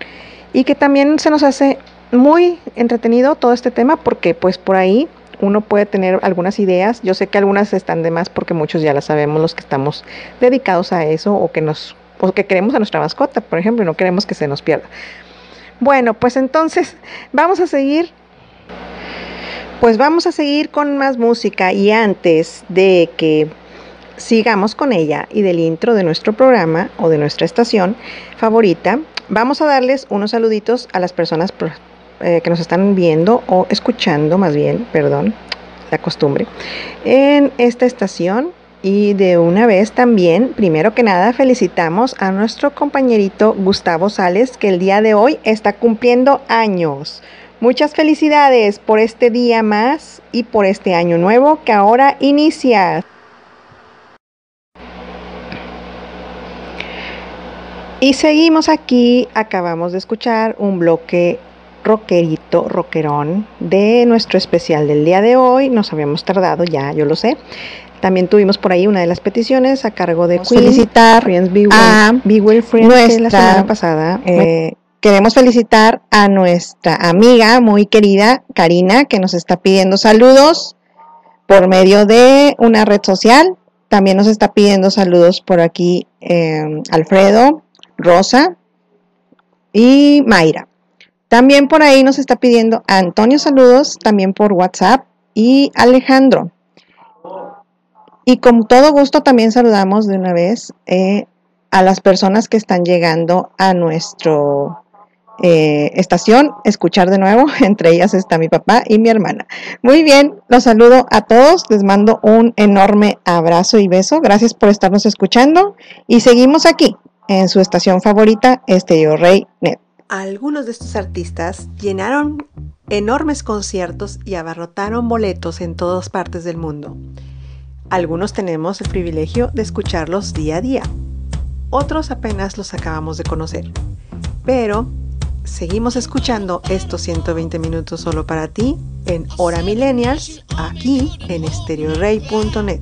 y que también se nos hace muy entretenido todo este tema porque pues por ahí uno puede tener algunas ideas. Yo sé que algunas están de más porque muchos ya las sabemos los que estamos dedicados a eso o que nos o que queremos a nuestra mascota, por ejemplo, y no queremos que se nos pierda. Bueno, pues entonces vamos a seguir pues vamos a seguir con más música y antes de que sigamos con ella y del intro de nuestro programa o de nuestra estación favorita, vamos a darles unos saluditos a las personas eh, que nos están viendo o escuchando, más bien, perdón, la costumbre, en esta estación. Y de una vez también, primero que nada, felicitamos a nuestro compañerito Gustavo Sales, que el día de hoy está cumpliendo años. Muchas felicidades por este día más y por este año nuevo que ahora inicia. Y seguimos aquí, acabamos de escuchar un bloque rockerito, rockerón de nuestro especial del día de hoy. Nos habíamos tardado ya, yo lo sé. También tuvimos por ahí una de las peticiones a cargo de Queen. felicitar Friends Be a Be Well Friends, que la nuestra, semana pasada Eh, queremos felicitar a nuestra amiga muy querida Karina, que nos está pidiendo saludos por medio de una red social. También nos está pidiendo saludos por aquí eh, Alfredo, Rosa y Mayra. También por ahí nos está pidiendo Antonio saludos, también por WhatsApp y Alejandro. Y con todo gusto también saludamos de una vez eh, a las personas que están llegando a nuestro eh, estación, escuchar de nuevo. <laughs> Entre ellas está mi papá y mi hermana. Muy bien, los saludo a todos. Les mando un enorme abrazo y beso. Gracias por estarnos escuchando. Y seguimos aquí en su estación favorita, Estéreo Rey Net. Algunos de estos artistas llenaron enormes conciertos y abarrotaron boletos en todas partes del mundo. Algunos tenemos el privilegio de escucharlos día a día. Otros apenas los acabamos de conocer. Pero seguimos escuchando estos 120 minutos solo para ti en Hora Millennials, aquí en estereorey.net.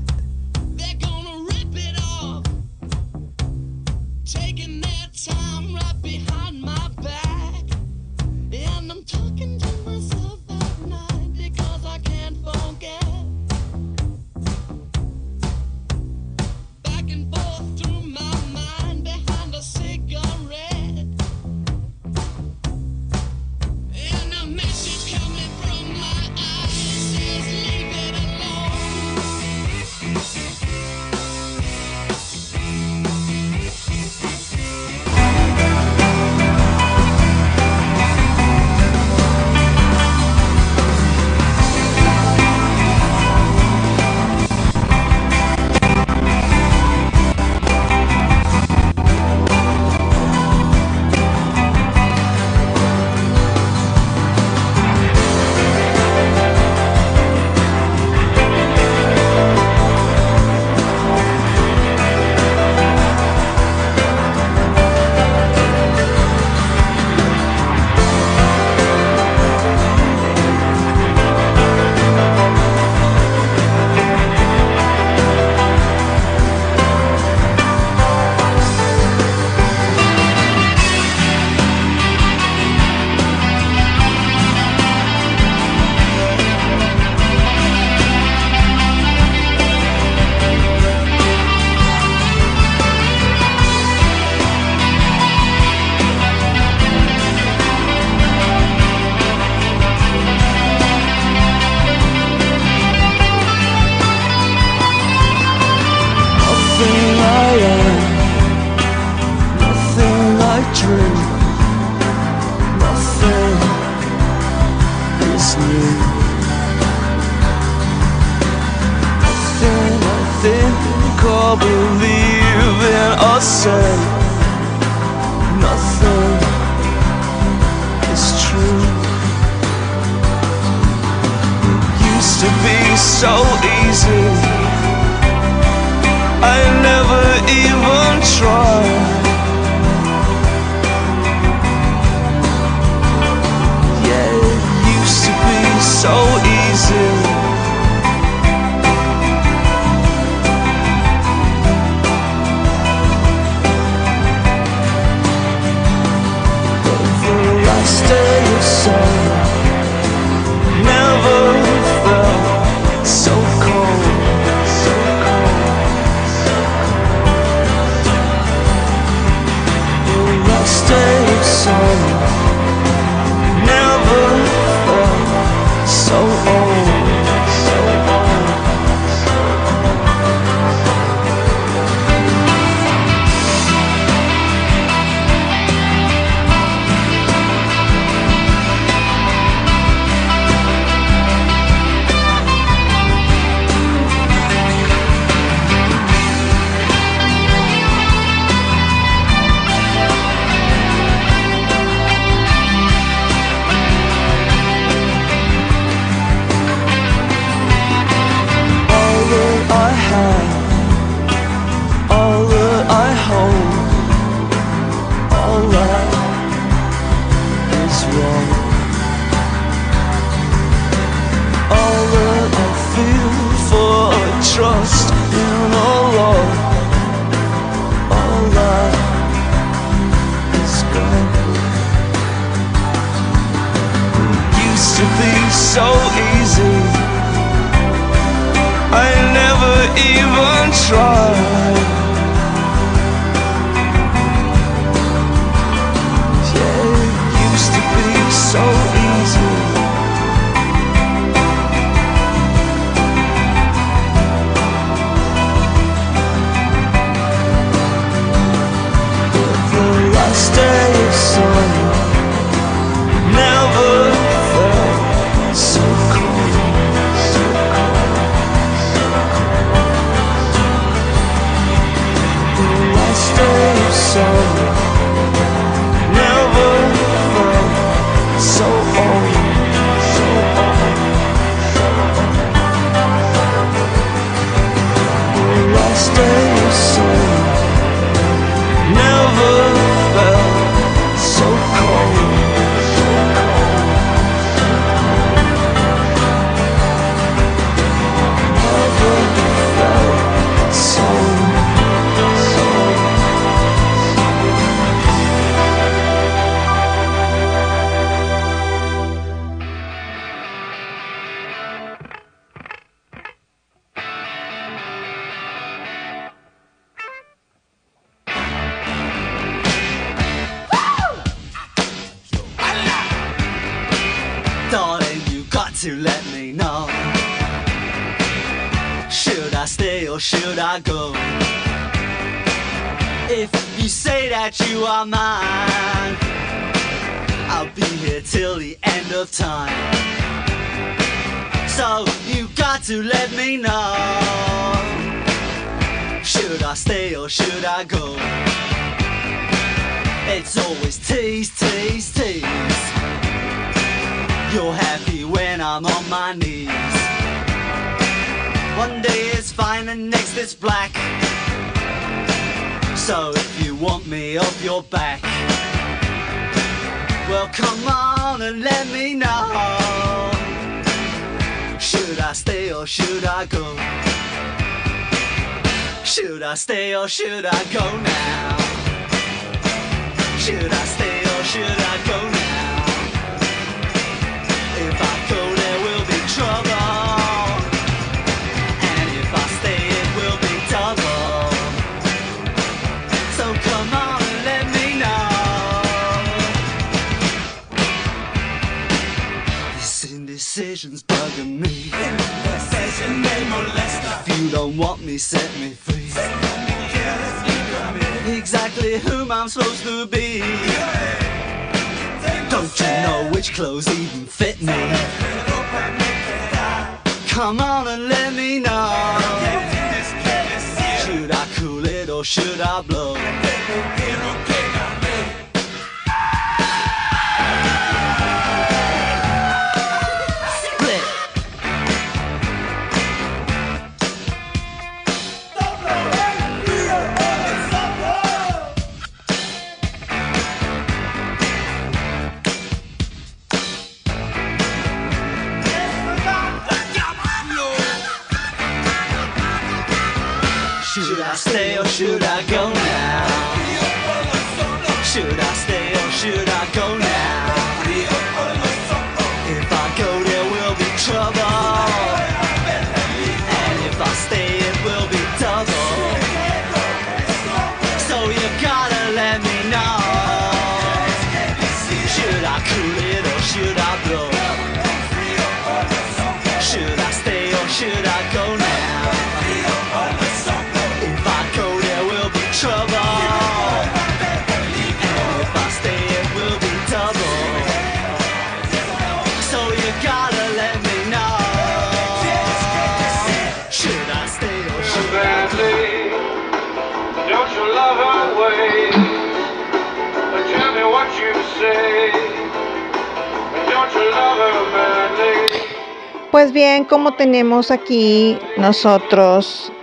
Pues bien, como tenemos aquí nosotros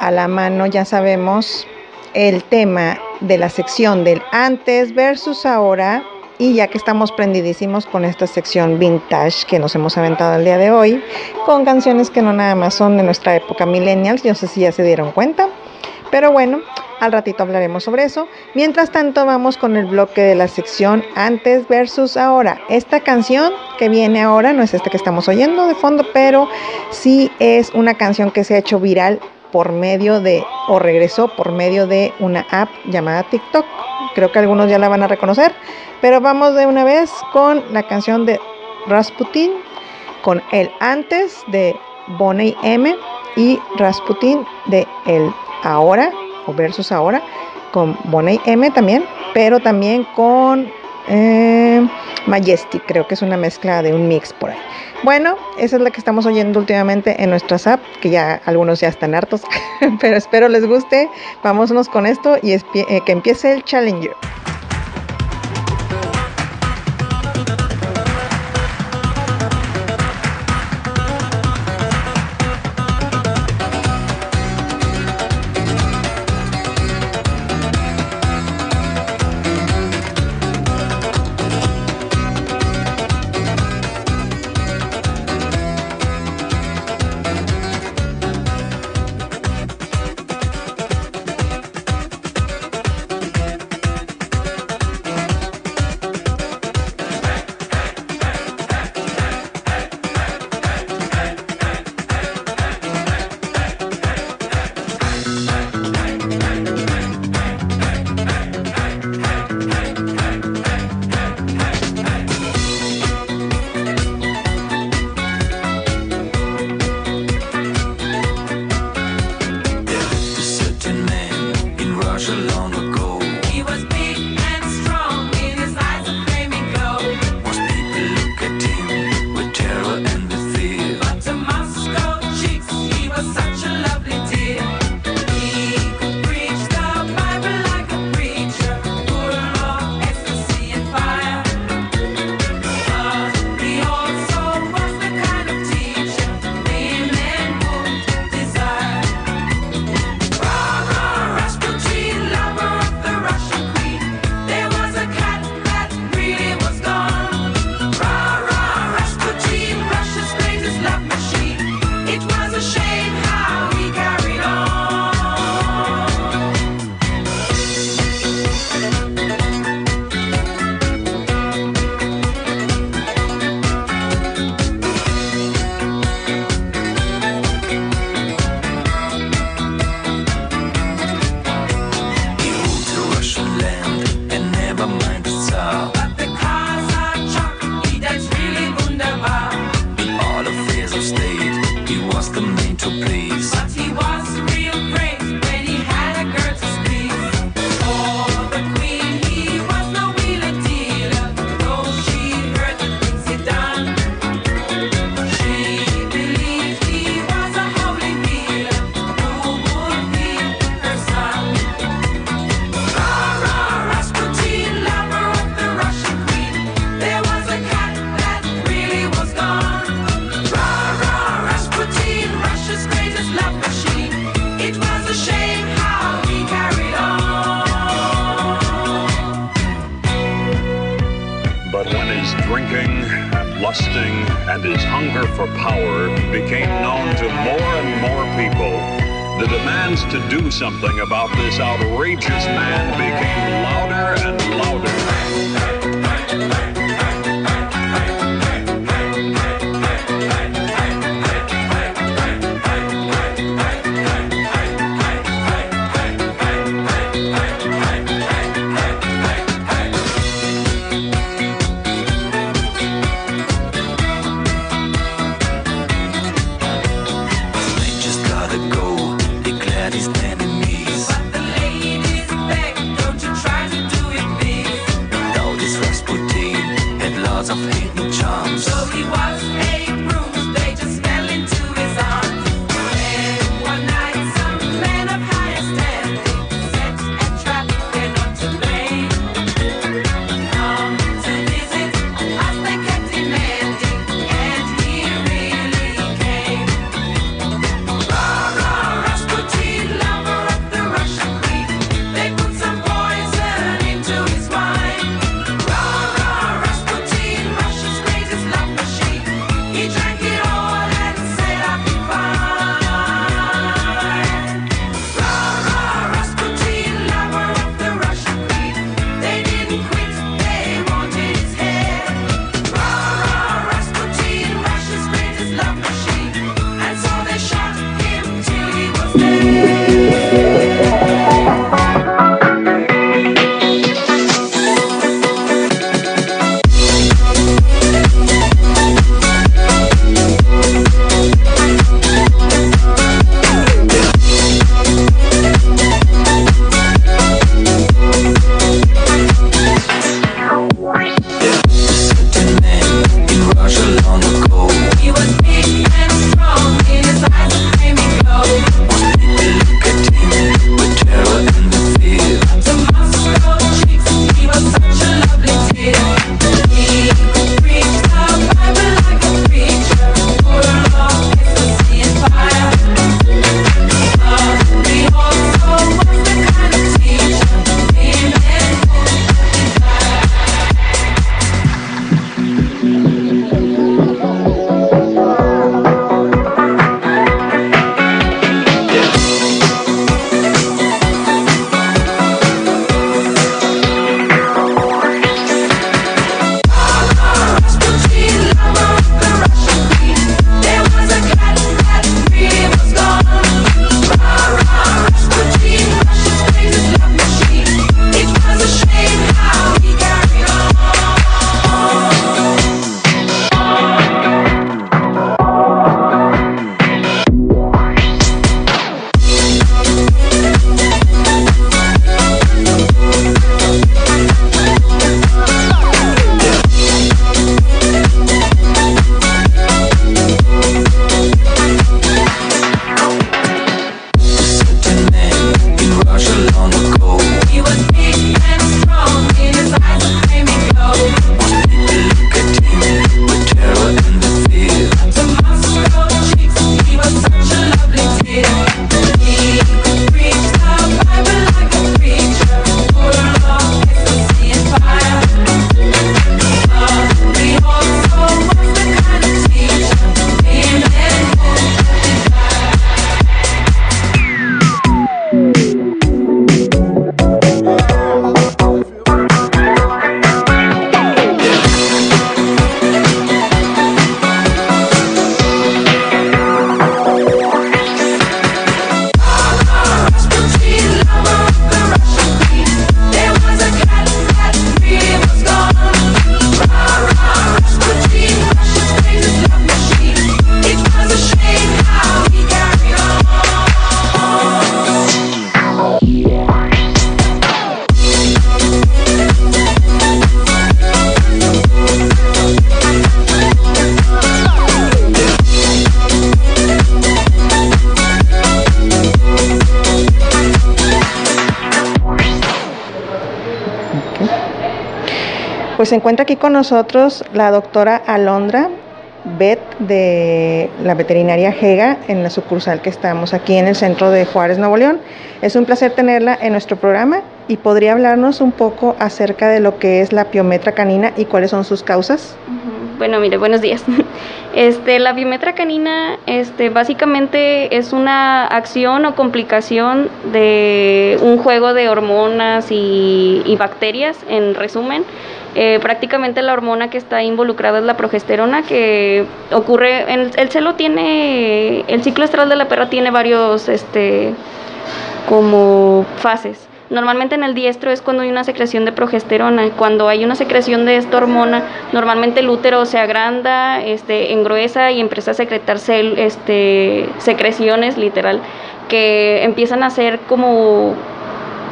a la mano, ya sabemos el tema de la sección del antes versus ahora. Y ya que estamos prendidísimos con esta sección vintage que nos hemos aventado el día de hoy, con canciones que no nada más son de nuestra época millennials, yo sé si ya se dieron cuenta. Pero bueno, al ratito hablaremos sobre eso. Mientras tanto, vamos con el bloque de la sección antes versus ahora. Esta canción que viene ahora no es esta que estamos oyendo de fondo, pero sí es una canción que se ha hecho viral por medio de, o regresó por medio de una app llamada TikTok. Creo que algunos ya la van a reconocer, pero vamos de una vez con la canción de Rasputin, con el antes de Bonnie M y Rasputin de el ahora versus ahora con Bonnie M también, pero también con eh, Majestic, creo que es una mezcla de un mix por ahí. Bueno, esa es la que estamos oyendo últimamente en nuestras apps, que ya algunos ya están hartos, <laughs> pero espero les guste. Vámonos con esto y eh, que empiece el Challenger. con nosotros la doctora Alondra vet de la veterinaria Gega en la sucursal que estamos aquí en el centro de Juárez, Nuevo León. Es un placer tenerla en nuestro programa y podría hablarnos un poco acerca de lo que es la piometra canina y cuáles son sus causas. Bueno, mire, buenos días. <laughs> Este, la biometra canina este, básicamente es una acción o complicación de un juego de hormonas y, y bacterias, en resumen eh, prácticamente la hormona que está involucrada es la progesterona, que ocurre, en, el celo tiene, el ciclo estral de la perra tiene varios, este, como fases. Normalmente en el diestro es cuando hay una secreción de progesterona. Cuando hay una secreción de esta hormona, normalmente el útero se agranda, este, engruesa y empieza a secretar cel- este, secreciones, literal, que empiezan a ser como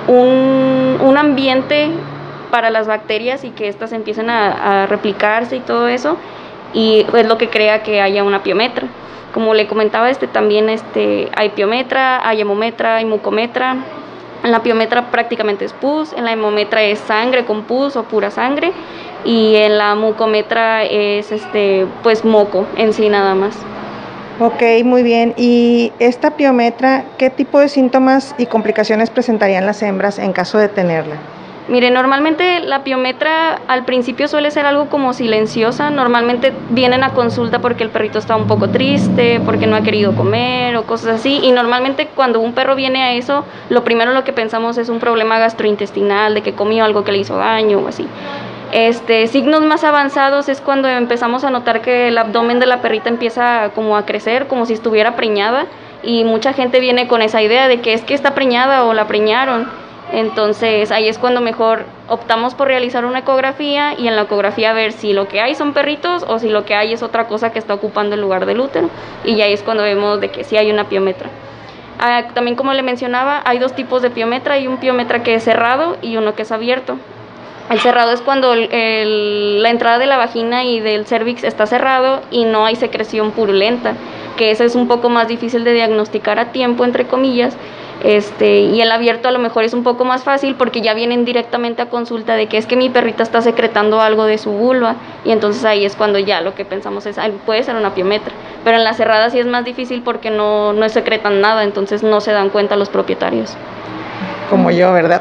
un, un ambiente para las bacterias y que éstas empiecen a, replicarse y todo eso. Y es lo que crea que haya una piometra. Como le comentaba, este también este, hay piometra, hay hemometra, hay mucometra. En la piometra prácticamente es pus, en la hemometra es sangre con pus o pura sangre y en la mucometra es este pues moco en sí nada más. Ok, muy bien. ¿Y esta piometra, qué tipo de síntomas y complicaciones presentarían las hembras en caso de tenerla? Mire, normalmente la piometra al principio suele ser algo como silenciosa. Normalmente vienen a consulta porque el perrito está un poco triste, porque no ha querido comer o cosas así. Y normalmente cuando un perro viene a eso, lo primero lo que pensamos es un problema gastrointestinal, de que comió algo que le hizo daño o así. Este, signos más avanzados es cuando empezamos a notar que el abdomen de la perrita empieza como a crecer, como si estuviera preñada. Y mucha gente viene con esa idea de que es que está preñada o la preñaron. Entonces ahí es cuando mejor optamos por realizar una ecografía y en la ecografía ver si lo que hay son perritos o si lo que hay es otra cosa que está ocupando el lugar del útero. Y ahí es cuando vemos de que sí hay una piometra. Ah, también como le mencionaba, hay dos tipos de piometra. Hay un piometra que es cerrado y uno que es abierto. El cerrado es cuando la entrada de la vagina y del cervix está cerrado y no hay secreción purulenta, que eso es un poco más difícil de diagnosticar a tiempo, entre comillas. Este, y el abierto a lo mejor es un poco más fácil porque ya vienen directamente a consulta de que es que mi perrita está secretando algo de su vulva y entonces ahí es cuando ya lo que pensamos es, "Ay, puede ser una piometra. Pero en la cerrada sí es más difícil porque no, no secretan nada, entonces no se dan cuenta los propietarios. Como yo, ¿verdad?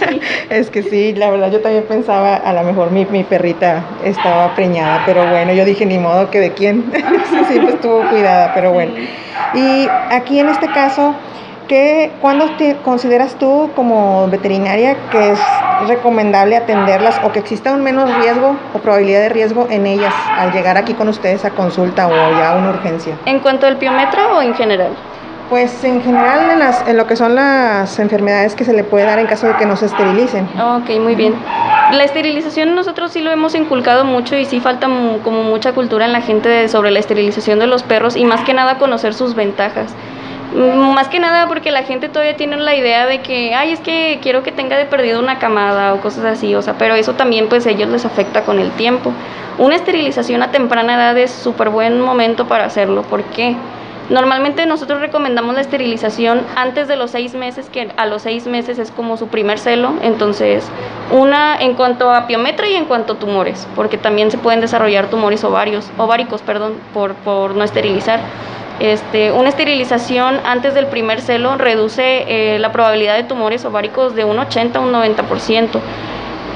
<laughs> es que sí, la verdad yo también pensaba, a lo mejor mi, mi perrita estaba preñada, pero bueno, yo dije ni modo que de quién, <laughs> siempre estuvo cuidada, pero bueno. Y aquí en este caso, ¿qué, ¿cuándo te consideras tú como veterinaria que es recomendable atenderlas o que exista un menos riesgo o probabilidad de riesgo en ellas al llegar aquí con ustedes a consulta o ya a una urgencia? ¿En cuanto al piometra o en general? Pues en general en, las, en lo que son las enfermedades que se le puede dar en caso de que no se esterilicen. Ok, muy bien. La esterilización nosotros sí lo hemos inculcado mucho y sí falta como mucha cultura en la gente sobre la esterilización de los perros y más que nada conocer sus ventajas. Mm, Más que nada porque la gente todavía tiene la idea de que, ay, es que quiero que tenga de perdido una camada o cosas así, o sea, pero eso también pues a ellos les afecta con el tiempo. Una esterilización a temprana edad es súper buen momento para hacerlo. ¿Por qué? Normalmente nosotros recomendamos la esterilización antes de los seis meses, que a los seis meses es como su primer celo. Entonces, una en cuanto a piometra y en cuanto a tumores, porque también se pueden desarrollar tumores ovarios, ováricos, perdón, por, por no esterilizar. Este, una esterilización antes del primer celo reduce eh, la probabilidad de tumores ováricos de un 80 a un 90%.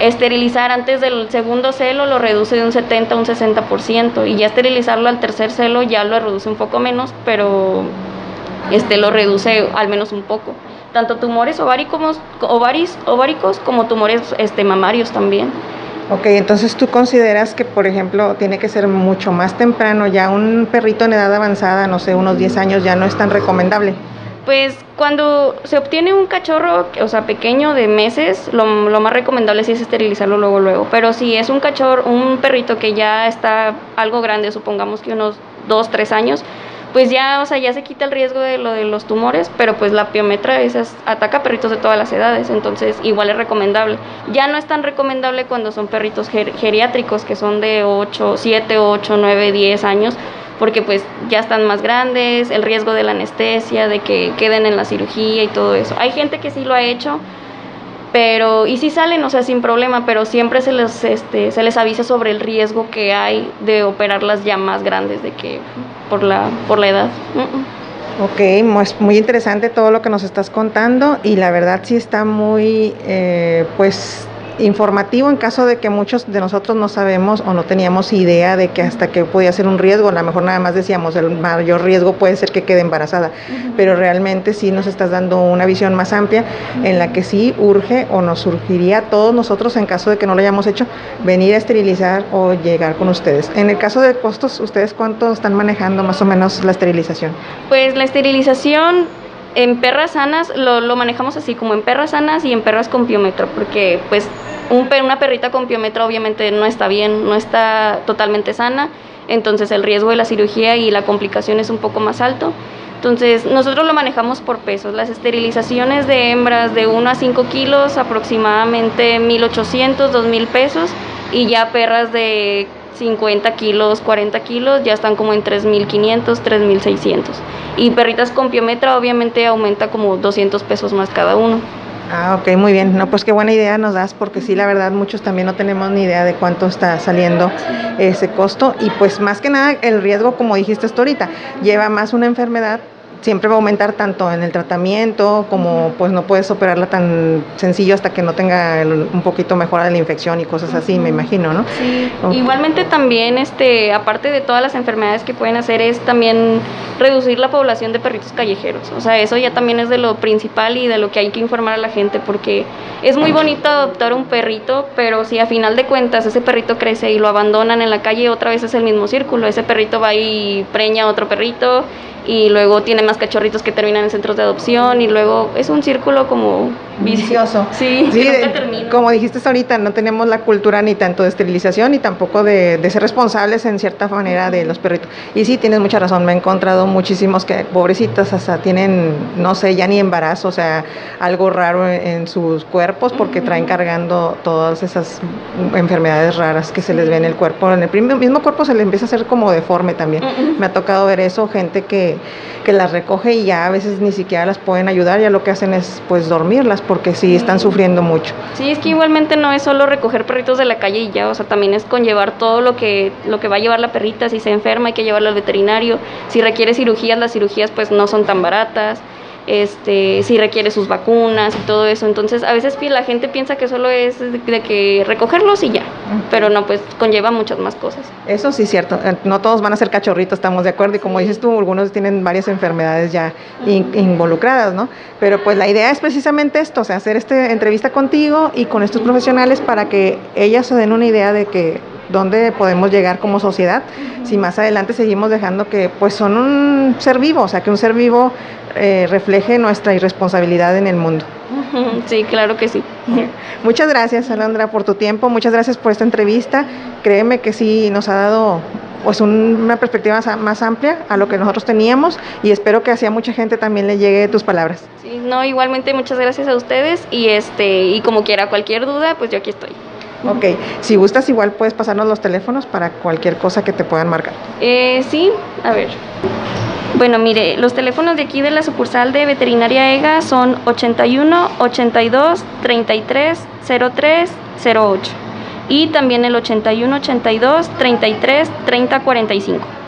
Esterilizar antes del segundo celo lo reduce de un 70 a un 60% y ya esterilizarlo al tercer celo ya lo reduce un poco menos, pero este lo reduce al menos un poco. Tanto tumores ováricos, ováricos como tumores este, mamarios también. Ok, entonces tú consideras que, por ejemplo, tiene que ser mucho más temprano, ya un perrito en edad avanzada, no sé, unos 10 años, ya no es tan recomendable. Pues cuando se obtiene un cachorro, o sea, pequeño de meses, lo, lo más recomendable sí es esterilizarlo luego, luego. Pero si es un cachorro, un perrito que ya está algo grande, supongamos que unos 2, 3 años, pues ya, o sea, ya se quita el riesgo de lo de los tumores, pero pues la piometra esas ataca perritos de todas las edades, entonces igual es recomendable. Ya no es tan recomendable cuando son perritos ger- geriátricos, que son de 8, 7, 8, 9, 10 años, porque pues ya están más grandes, el riesgo de la anestesia, de que queden en la cirugía y todo eso. Hay gente que sí lo ha hecho, pero y sí salen, o sea, sin problema, pero siempre se les este se les avisa sobre el riesgo que hay de operarlas ya más grandes de que por la por la edad. Ok, pues muy interesante todo lo que nos estás contando y la verdad sí está muy, eh, pues, informativo en caso de que muchos de nosotros no sabemos o no teníamos idea de que hasta que podía ser un riesgo, a lo mejor nada más decíamos el mayor riesgo puede ser que quede embarazada, pero realmente sí nos estás dando una visión más amplia en la que sí urge o nos surgiría a todos nosotros en caso de que no lo hayamos hecho venir a esterilizar o llegar con ustedes. En el caso de costos, ¿ustedes cuánto están manejando más o menos la esterilización? Pues la esterilización en perras sanas lo, manejamos así como en perras sanas y en perras con piómetro, porque pues una perrita con piómetro obviamente no está bien, no está totalmente sana, entonces el riesgo de la cirugía y la complicación es un poco más alto. Entonces nosotros lo manejamos por pesos. Las esterilizaciones de hembras de 1 a 5 kilos aproximadamente 1.800, 2.000 pesos y ya perras de 50 kilos, 40 kilos ya están como en 3.500, 3.600. Y perritas con piometra obviamente aumenta como 200 pesos más cada uno. Ah, ok, muy bien. No, pues qué buena idea nos das, porque sí, la verdad, muchos también no tenemos ni idea de cuánto está saliendo ese costo. Y pues más que nada, el riesgo, como dijiste tú ahorita, lleva más una enfermedad, siempre va a aumentar tanto en el tratamiento, como pues no puedes operarla tan sencillo hasta que no tenga el- un poquito mejora la infección y cosas así, me imagino, ¿no? Sí, igualmente también, este, aparte de todas las enfermedades que pueden hacer, es también reducir la población de perritos callejeros. O sea, eso ya también es de lo principal y de lo que hay que informar a la gente, porque es muy bonito adoptar un perrito, pero si a final de cuentas ese perrito crece y lo abandonan en la calle, otra vez es el mismo círculo. Ese perrito va y preña a otro perrito y luego tiene más cachorritos que terminan en centros de adopción y luego es un círculo como vicioso. <laughs> Sí, de- como dijiste ahorita, no tenemos la cultura ni tanto de esterilización ni tampoco de, de ser responsables en cierta manera de los perritos. Y sí, tienes mucha razón, me he encontrado muchísimos que pobrecitas hasta tienen, no sé, ya ni embarazo, o sea, algo raro en, en sus cuerpos porque traen cargando todas esas enfermedades raras que se les ve en el cuerpo. En el mismo cuerpo se les empieza a hacer como deforme también. Me ha tocado ver eso, gente que, que las recoge y ya a veces ni siquiera las pueden ayudar, ya lo que hacen es pues dormirlas porque sí están sufriendo mucho. Sí, es que igualmente no es solo recoger perritos de la calle y ya, o sea, también es conllevar todo lo que, lo que va a llevar la perrita, si se enferma hay que llevarla al veterinario, si requiere cirugías, las cirugías pues no son tan baratas, este, si requiere sus vacunas y todo eso, entonces a veces la gente piensa que solo es de, que recogerlos y ya, pero no, pues conlleva muchas más cosas. Eso sí es cierto, eh, no todos van a ser cachorritos, estamos de acuerdo, y como dices tú, algunos tienen varias enfermedades ya in- involucradas, ¿no? Pero pues la idea es precisamente esto, o sea, hacer esta entrevista contigo y con estos profesionales para que ellas se den una idea de que dónde podemos llegar como sociedad, si más adelante seguimos dejando que pues son un ser vivo, o sea, que un ser vivo eh, refleje nuestra irresponsabilidad en el mundo. Sí, claro que sí. <laughs> Muchas gracias, Alondra, por tu tiempo. Muchas gracias por esta entrevista. Créeme que sí nos ha dado pues un- una perspectiva más, más amplia a lo que nosotros teníamos y espero que así a mucha gente también le llegue tus palabras. Sí, no, igualmente muchas gracias a ustedes y este, y como quiera cualquier duda, pues yo aquí estoy. Ok, si gustas igual puedes pasarnos los teléfonos para cualquier cosa que te puedan marcar. Eh, sí, a ver. Bueno, mire, los teléfonos de aquí de la sucursal de Veterinaria EGA son 81 82 33 03 08 y también el 81 82 33 30 45.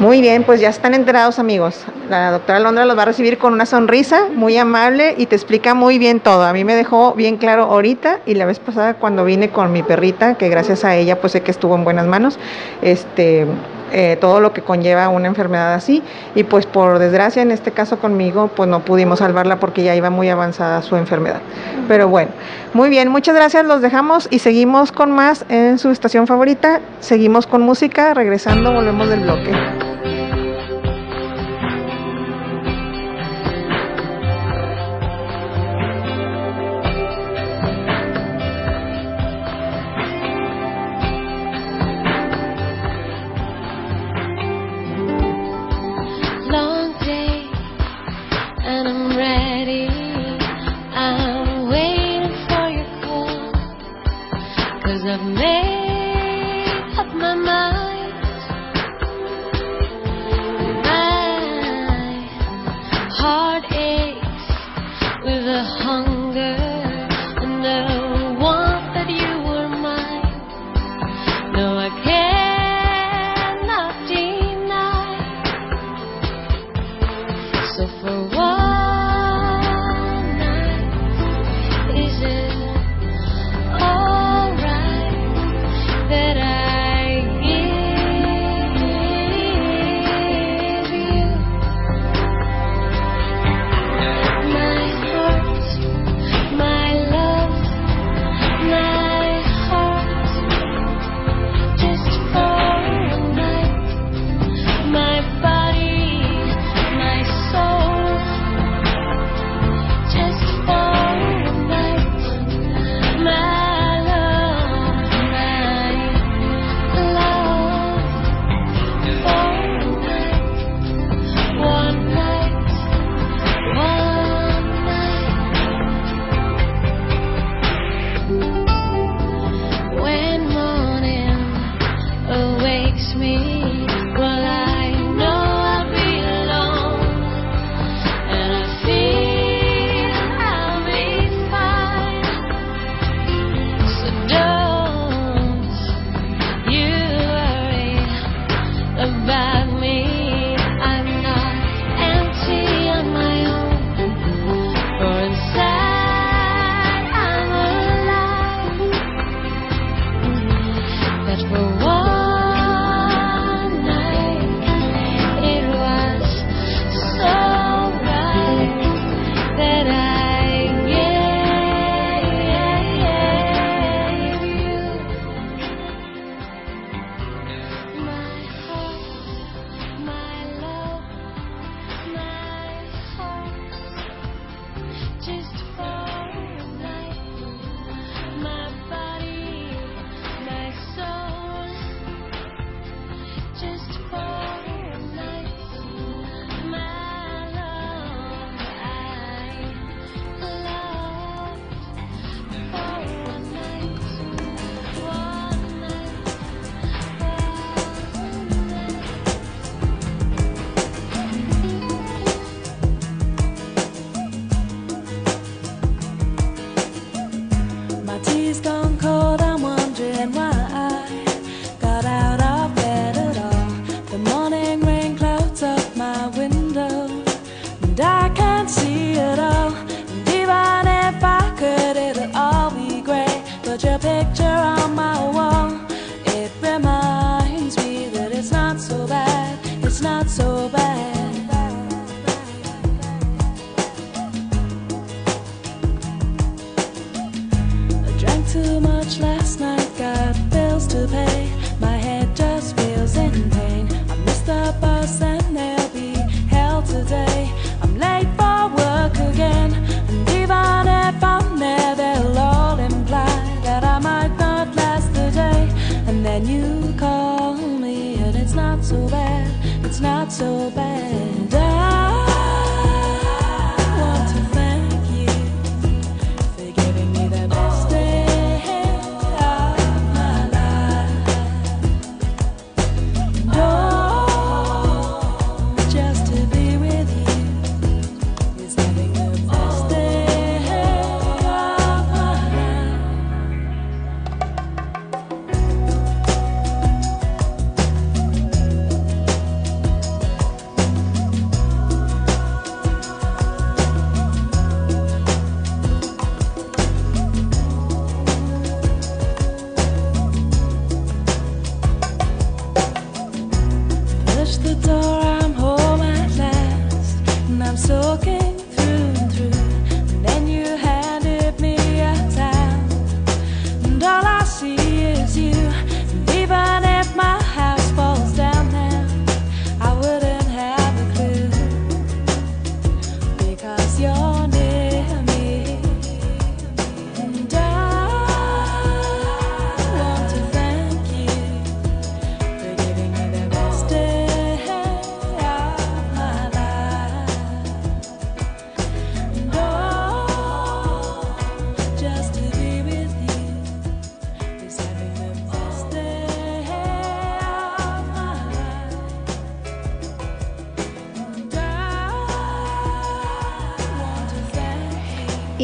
Muy bien, pues ya están enterados amigos. La doctora Alondra los va a recibir con una sonrisa muy amable y te explica muy bien todo. A mí me dejó bien claro ahorita y la vez pasada cuando vine con mi perrita, que gracias a ella pues sé que estuvo en buenas manos, este, eh, todo lo que conlleva una enfermedad así. Y pues por desgracia en este caso conmigo pues no pudimos salvarla porque ya iba muy avanzada su enfermedad. Pero bueno, muy bien, muchas gracias, los dejamos y seguimos con más en su estación favorita. Seguimos con música, regresando volvemos del bloque.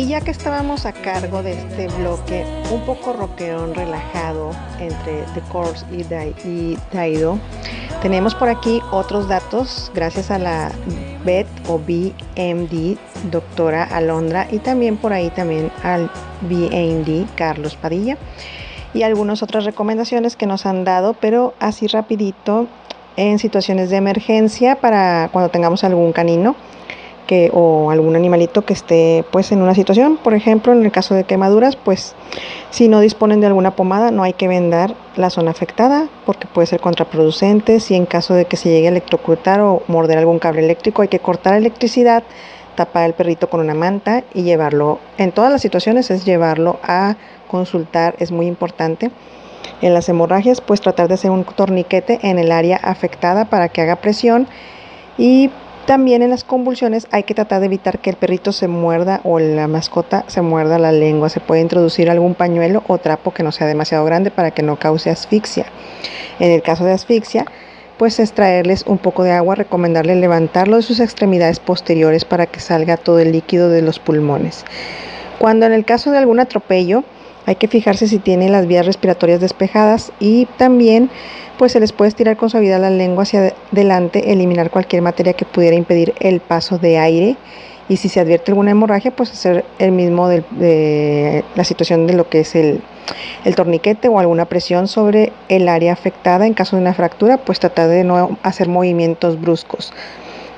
Ya que estábamos a cargo de este bloque un poco rockerón relajado entre The Course y, Daido, tenemos por aquí otros datos gracias a la BET o BMD, doctora Alondra, y también por ahí también al BAMD, Carlos Padilla, y algunas otras recomendaciones que nos han dado, pero así rapidito en situaciones de emergencia para cuando tengamos algún canino que, o algún animalito que esté pues en una situación, por ejemplo en el caso de quemaduras, pues si no disponen de alguna pomada no hay que vendar la zona afectada porque puede ser contraproducente, si en caso de que se llegue a electrocutar o morder algún cable eléctrico hay que cortar electricidad, tapar el perrito con una manta y llevarlo, en todas las situaciones es llevarlo a consultar, es muy importante. En las hemorragias, pues tratar de hacer un torniquete en el área afectada para que haga presión y también en las convulsiones hay que tratar de evitar que el perrito se muerda o la mascota se muerda la lengua. Se puede introducir algún pañuelo o trapo que no sea demasiado grande para que no cause asfixia. En el caso de asfixia, pues extraerles un poco de agua, recomendarle levantarlo de sus extremidades posteriores para que salga todo el líquido de los pulmones. Cuando en el caso de algún atropello, Hay que fijarse si tiene las vías respiratorias despejadas y también pues se les puede estirar con suavidad la lengua hacia adelante, eliminar cualquier materia que pudiera impedir el paso de aire y si se advierte alguna hemorragia, pues hacer el mismo de la situación de lo que es el, el torniquete o alguna presión sobre el área afectada. En caso de una fractura, pues tratar de no hacer movimientos bruscos.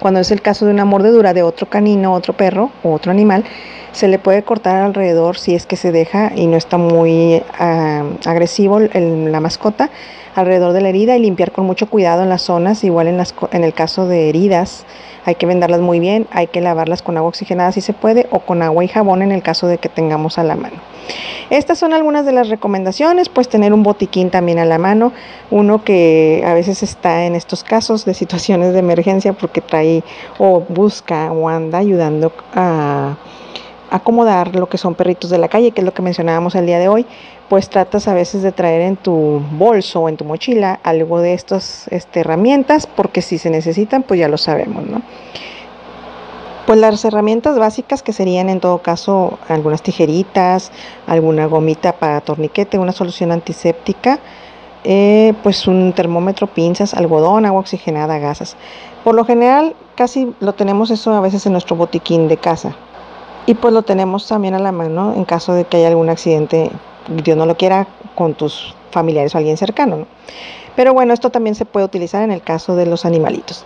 Cuando es el caso de una mordedura de otro canino, otro perro o otro animal, se le puede cortar alrededor si es que se deja y no está muy ah, agresivo el- la mascota alrededor de la herida y limpiar con mucho cuidado en las zonas, igual en, las, en el caso de heridas, hay que vendarlas muy bien, hay que lavarlas con agua oxigenada si se puede o con agua y jabón en el caso de que tengamos a la mano. Estas son algunas de las recomendaciones, pues tener un botiquín también a la mano, uno que a veces está en estos casos de situaciones de emergencia porque trae o busca o anda ayudando a acomodar lo que son perritos de la calle, que es lo que mencionábamos el día de hoy, pues tratas a veces de traer en tu bolso o en tu mochila algo de estas este, herramientas, porque si se necesitan, pues ya lo sabemos, ¿no? Pues las herramientas básicas que serían en todo caso algunas tijeritas, alguna gomita para torniquete, una solución antiséptica, eh, pues un termómetro, pinzas, algodón, agua oxigenada, gasas. Por lo general casi lo tenemos eso a veces en nuestro botiquín de casa. Y pues lo tenemos también a la mano en caso de que haya algún accidente, Dios no lo quiera, con tus familiares o alguien cercano. ¿no? Pero bueno, esto también se puede utilizar en el caso de los animalitos.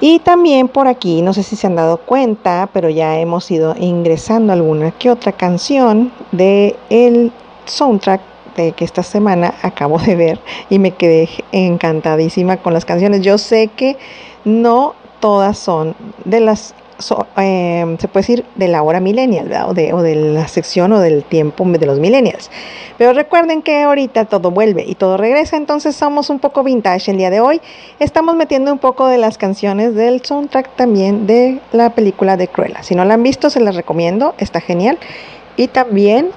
Y también por aquí, no sé si se han dado cuenta, pero ya hemos ido ingresando alguna que otra canción de el soundtrack de que esta semana acabo de ver y me quedé encantadísima con las canciones. Yo sé que no todas son de las eh, se puede decir de la hora millennial, ¿verdad? O de, o de la sección o del tiempo de los millennials. Pero recuerden que ahorita todo vuelve y todo regresa, entonces somos un poco vintage el día de hoy. Estamos metiendo un poco de las canciones del soundtrack también de la película de Cruella. Si no la han visto, se las recomiendo, está genial. Y también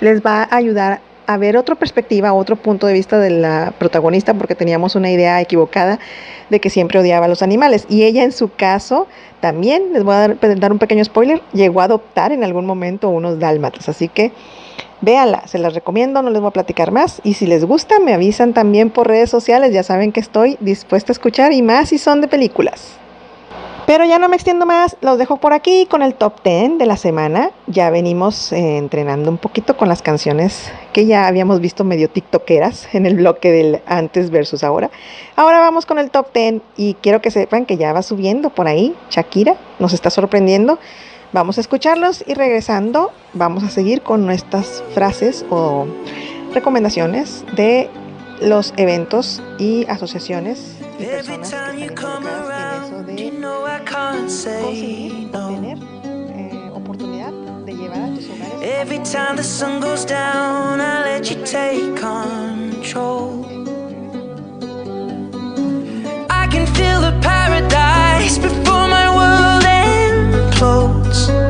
les va a ayudar a ver otra perspectiva, otro punto de vista de la protagonista, porque teníamos una idea equivocada de que siempre odiaba a los animales. Y ella en su caso también, les voy a dar, dar un pequeño spoiler, llegó a adoptar en algún momento unos dálmatas. Así que véanla, se las recomiendo, no les voy a platicar más. Y si les gusta, me avisan también por redes sociales, ya saben que estoy dispuesta a escuchar y más si son de películas. Pero ya no me extiendo más, los dejo por aquí con el top 10 de la semana. Ya venimos eh, entrenando un poquito con las canciones que ya habíamos visto medio tiktokeras en el bloque del antes versus ahora. Ahora vamos con el top 10 y quiero que sepan que ya va subiendo por ahí. Shakira nos está sorprendiendo. Vamos a escucharlos y regresando vamos a seguir con nuestras frases o recomendaciones de los eventos y asociaciones y Every personas time que están involucradas en eso de conseguir tener eh, oportunidad de llevar a tus hogares down, let you take control. I can feel the paradise before my world implodes.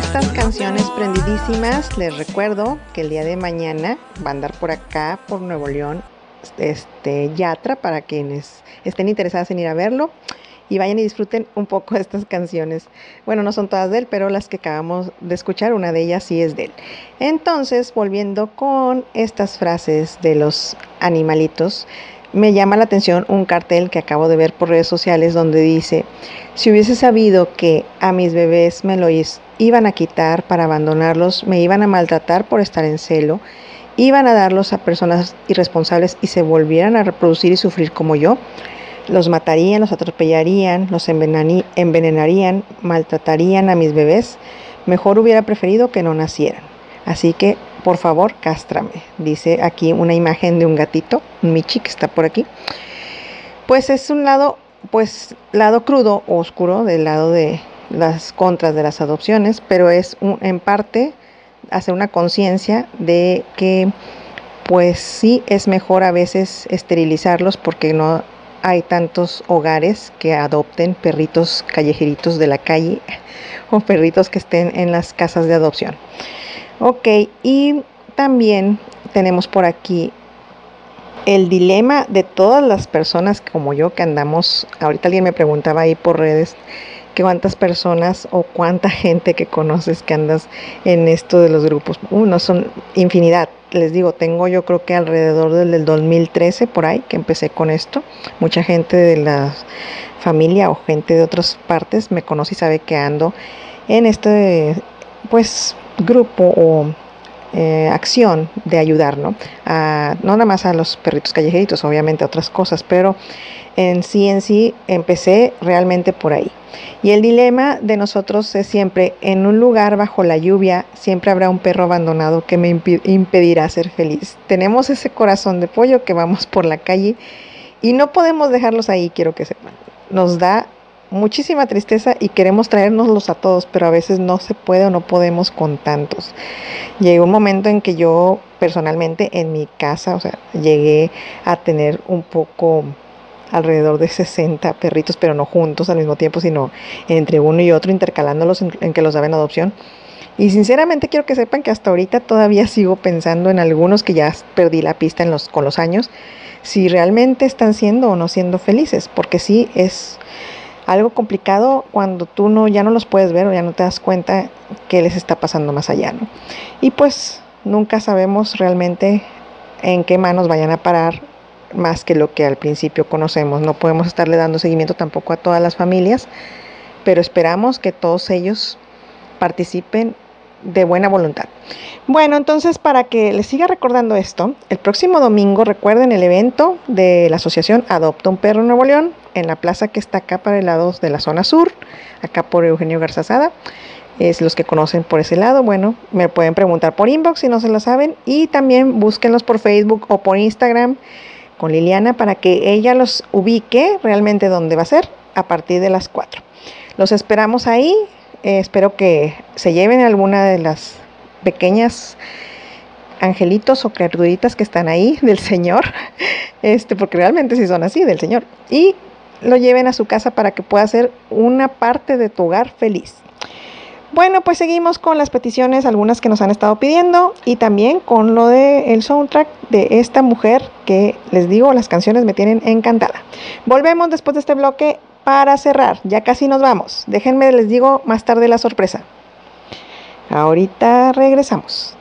Estas canciones prendidísimas, les recuerdo que el día de mañana va a andar por acá, por Nuevo León, este Yatra, para quienes estén interesadas en ir a verlo y vayan y disfruten un poco de estas canciones. Bueno, no son todas de él, pero las que acabamos de escuchar, una de ellas sí es de él. Entonces, volviendo con estas frases de los animalitos, me llama la atención un cartel que acabo de ver por redes sociales donde dice, si hubiese sabido que a mis bebés me lo iban a quitar para abandonarlos, me iban a maltratar por estar en celo, iban a darlos a personas irresponsables y se volvieran a reproducir y sufrir como yo, los matarían, los atropellarían, los envenenarían, maltratarían a mis bebés, mejor hubiera preferido que no nacieran. Así que, por favor, cástrame. Dice aquí una imagen de un gatito, un Michi que está por aquí. Pues es un lado, pues, lado crudo, oscuro, del lado de las contras de las adopciones, pero es un- en parte hacer una conciencia de que, pues sí es mejor a veces esterilizarlos porque no hay tantos hogares que adopten perritos callejeritos de la calle <laughs> o perritos que estén en las casas de adopción. Ok, y también tenemos por aquí el dilema de todas las personas como yo que andamos, ahorita alguien me preguntaba ahí por redes que cuántas personas o cuánta gente que conoces que andas en esto de los grupos. Uh, no son infinidad. Les digo, tengo yo creo que alrededor del, del 2013 por ahí que empecé con esto. Mucha gente de la familia o gente de otras partes me conoce y sabe que ando en este pues grupo o eh, acción de ayudar, ¿no? Nada más a los perritos callejeritos, obviamente a otras cosas, pero en sí, en sí, empecé realmente por ahí. Y el dilema de nosotros es siempre, en un lugar bajo la lluvia, siempre habrá un perro abandonado que me impedirá ser feliz. Tenemos ese corazón de pollo que vamos por la calle y no podemos dejarlos ahí, quiero que sepan. Nos da muchísima tristeza y queremos traérnoslos a todos, pero a veces no se puede o no podemos con tantos. Llegó un momento en que yo personalmente en mi casa, o sea, llegué a tener un poco alrededor de 60 perritos, pero no juntos al mismo tiempo, sino entre uno y otro, intercalándolos en, en que los daban adopción. Y sinceramente quiero que sepan que hasta ahorita todavía sigo pensando en algunos que ya perdí la pista en los, con los años, si realmente están siendo o no siendo felices, porque sí es algo complicado cuando tú no ya no los puedes ver o ya no te das cuenta qué les está pasando más allá, ¿no? Y pues nunca sabemos realmente en qué manos vayan a parar más que lo que al principio conocemos. No podemos estarle dando seguimiento tampoco a todas las familias, pero esperamos que todos ellos participen de buena voluntad. Bueno, entonces para que les siga recordando esto, el próximo domingo recuerden el evento de la asociación Adopta un Perro Nuevo León en la plaza que está acá para el lado de la zona sur, acá por Eugenio Garzazada. Es los que conocen por ese lado, bueno, me pueden preguntar por inbox si no se lo saben y también búsquenlos por Facebook o por Instagram con Liliana para que ella los ubique realmente dónde va a ser a partir de las 4. Los esperamos ahí. eh, espero que se lleven alguna de las pequeñas angelitos o criaturitas que están ahí del Señor, <laughs> este, porque realmente sí son así del Señor, y lo lleven a su casa para que pueda ser una parte de tu hogar feliz. Bueno, pues seguimos con las peticiones, algunas que nos han estado pidiendo, y también con lo del soundtrack de esta mujer que les digo, las canciones me tienen encantada. Volvemos después de este bloque para cerrar, ya casi nos vamos. Déjenme, les digo más tarde la sorpresa. Ahorita regresamos.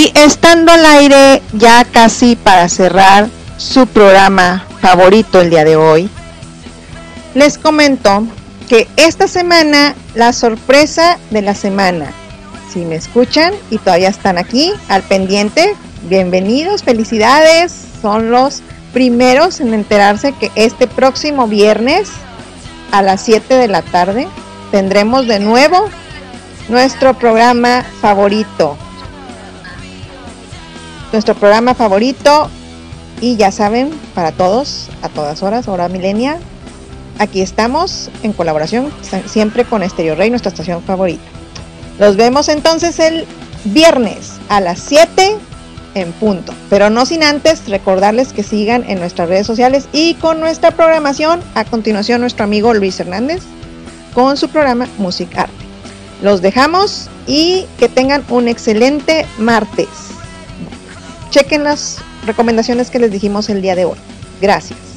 Y estando al aire ya casi para cerrar su programa favorito el día de hoy, les comento que esta semana la sorpresa de la semana, si me escuchan y todavía están aquí al pendiente, bienvenidos, felicidades, son los primeros en enterarse que este próximo viernes a las 7 de la tarde tendremos de nuevo nuestro programa favorito, nuestro programa favorito y ya saben, para todos, a todas horas, hora milenia, aquí estamos en colaboración siempre con Estéreo Rey, nuestra estación favorita. Los vemos entonces el viernes a las 7 en punto, pero no sin antes recordarles que sigan en nuestras redes sociales y con nuestra programación. A continuación, nuestro amigo Luis Hernández con su programa Music Arte. Los dejamos y que tengan un excelente martes chequen las recomendaciones que les dijimos el día de hoy. Gracias.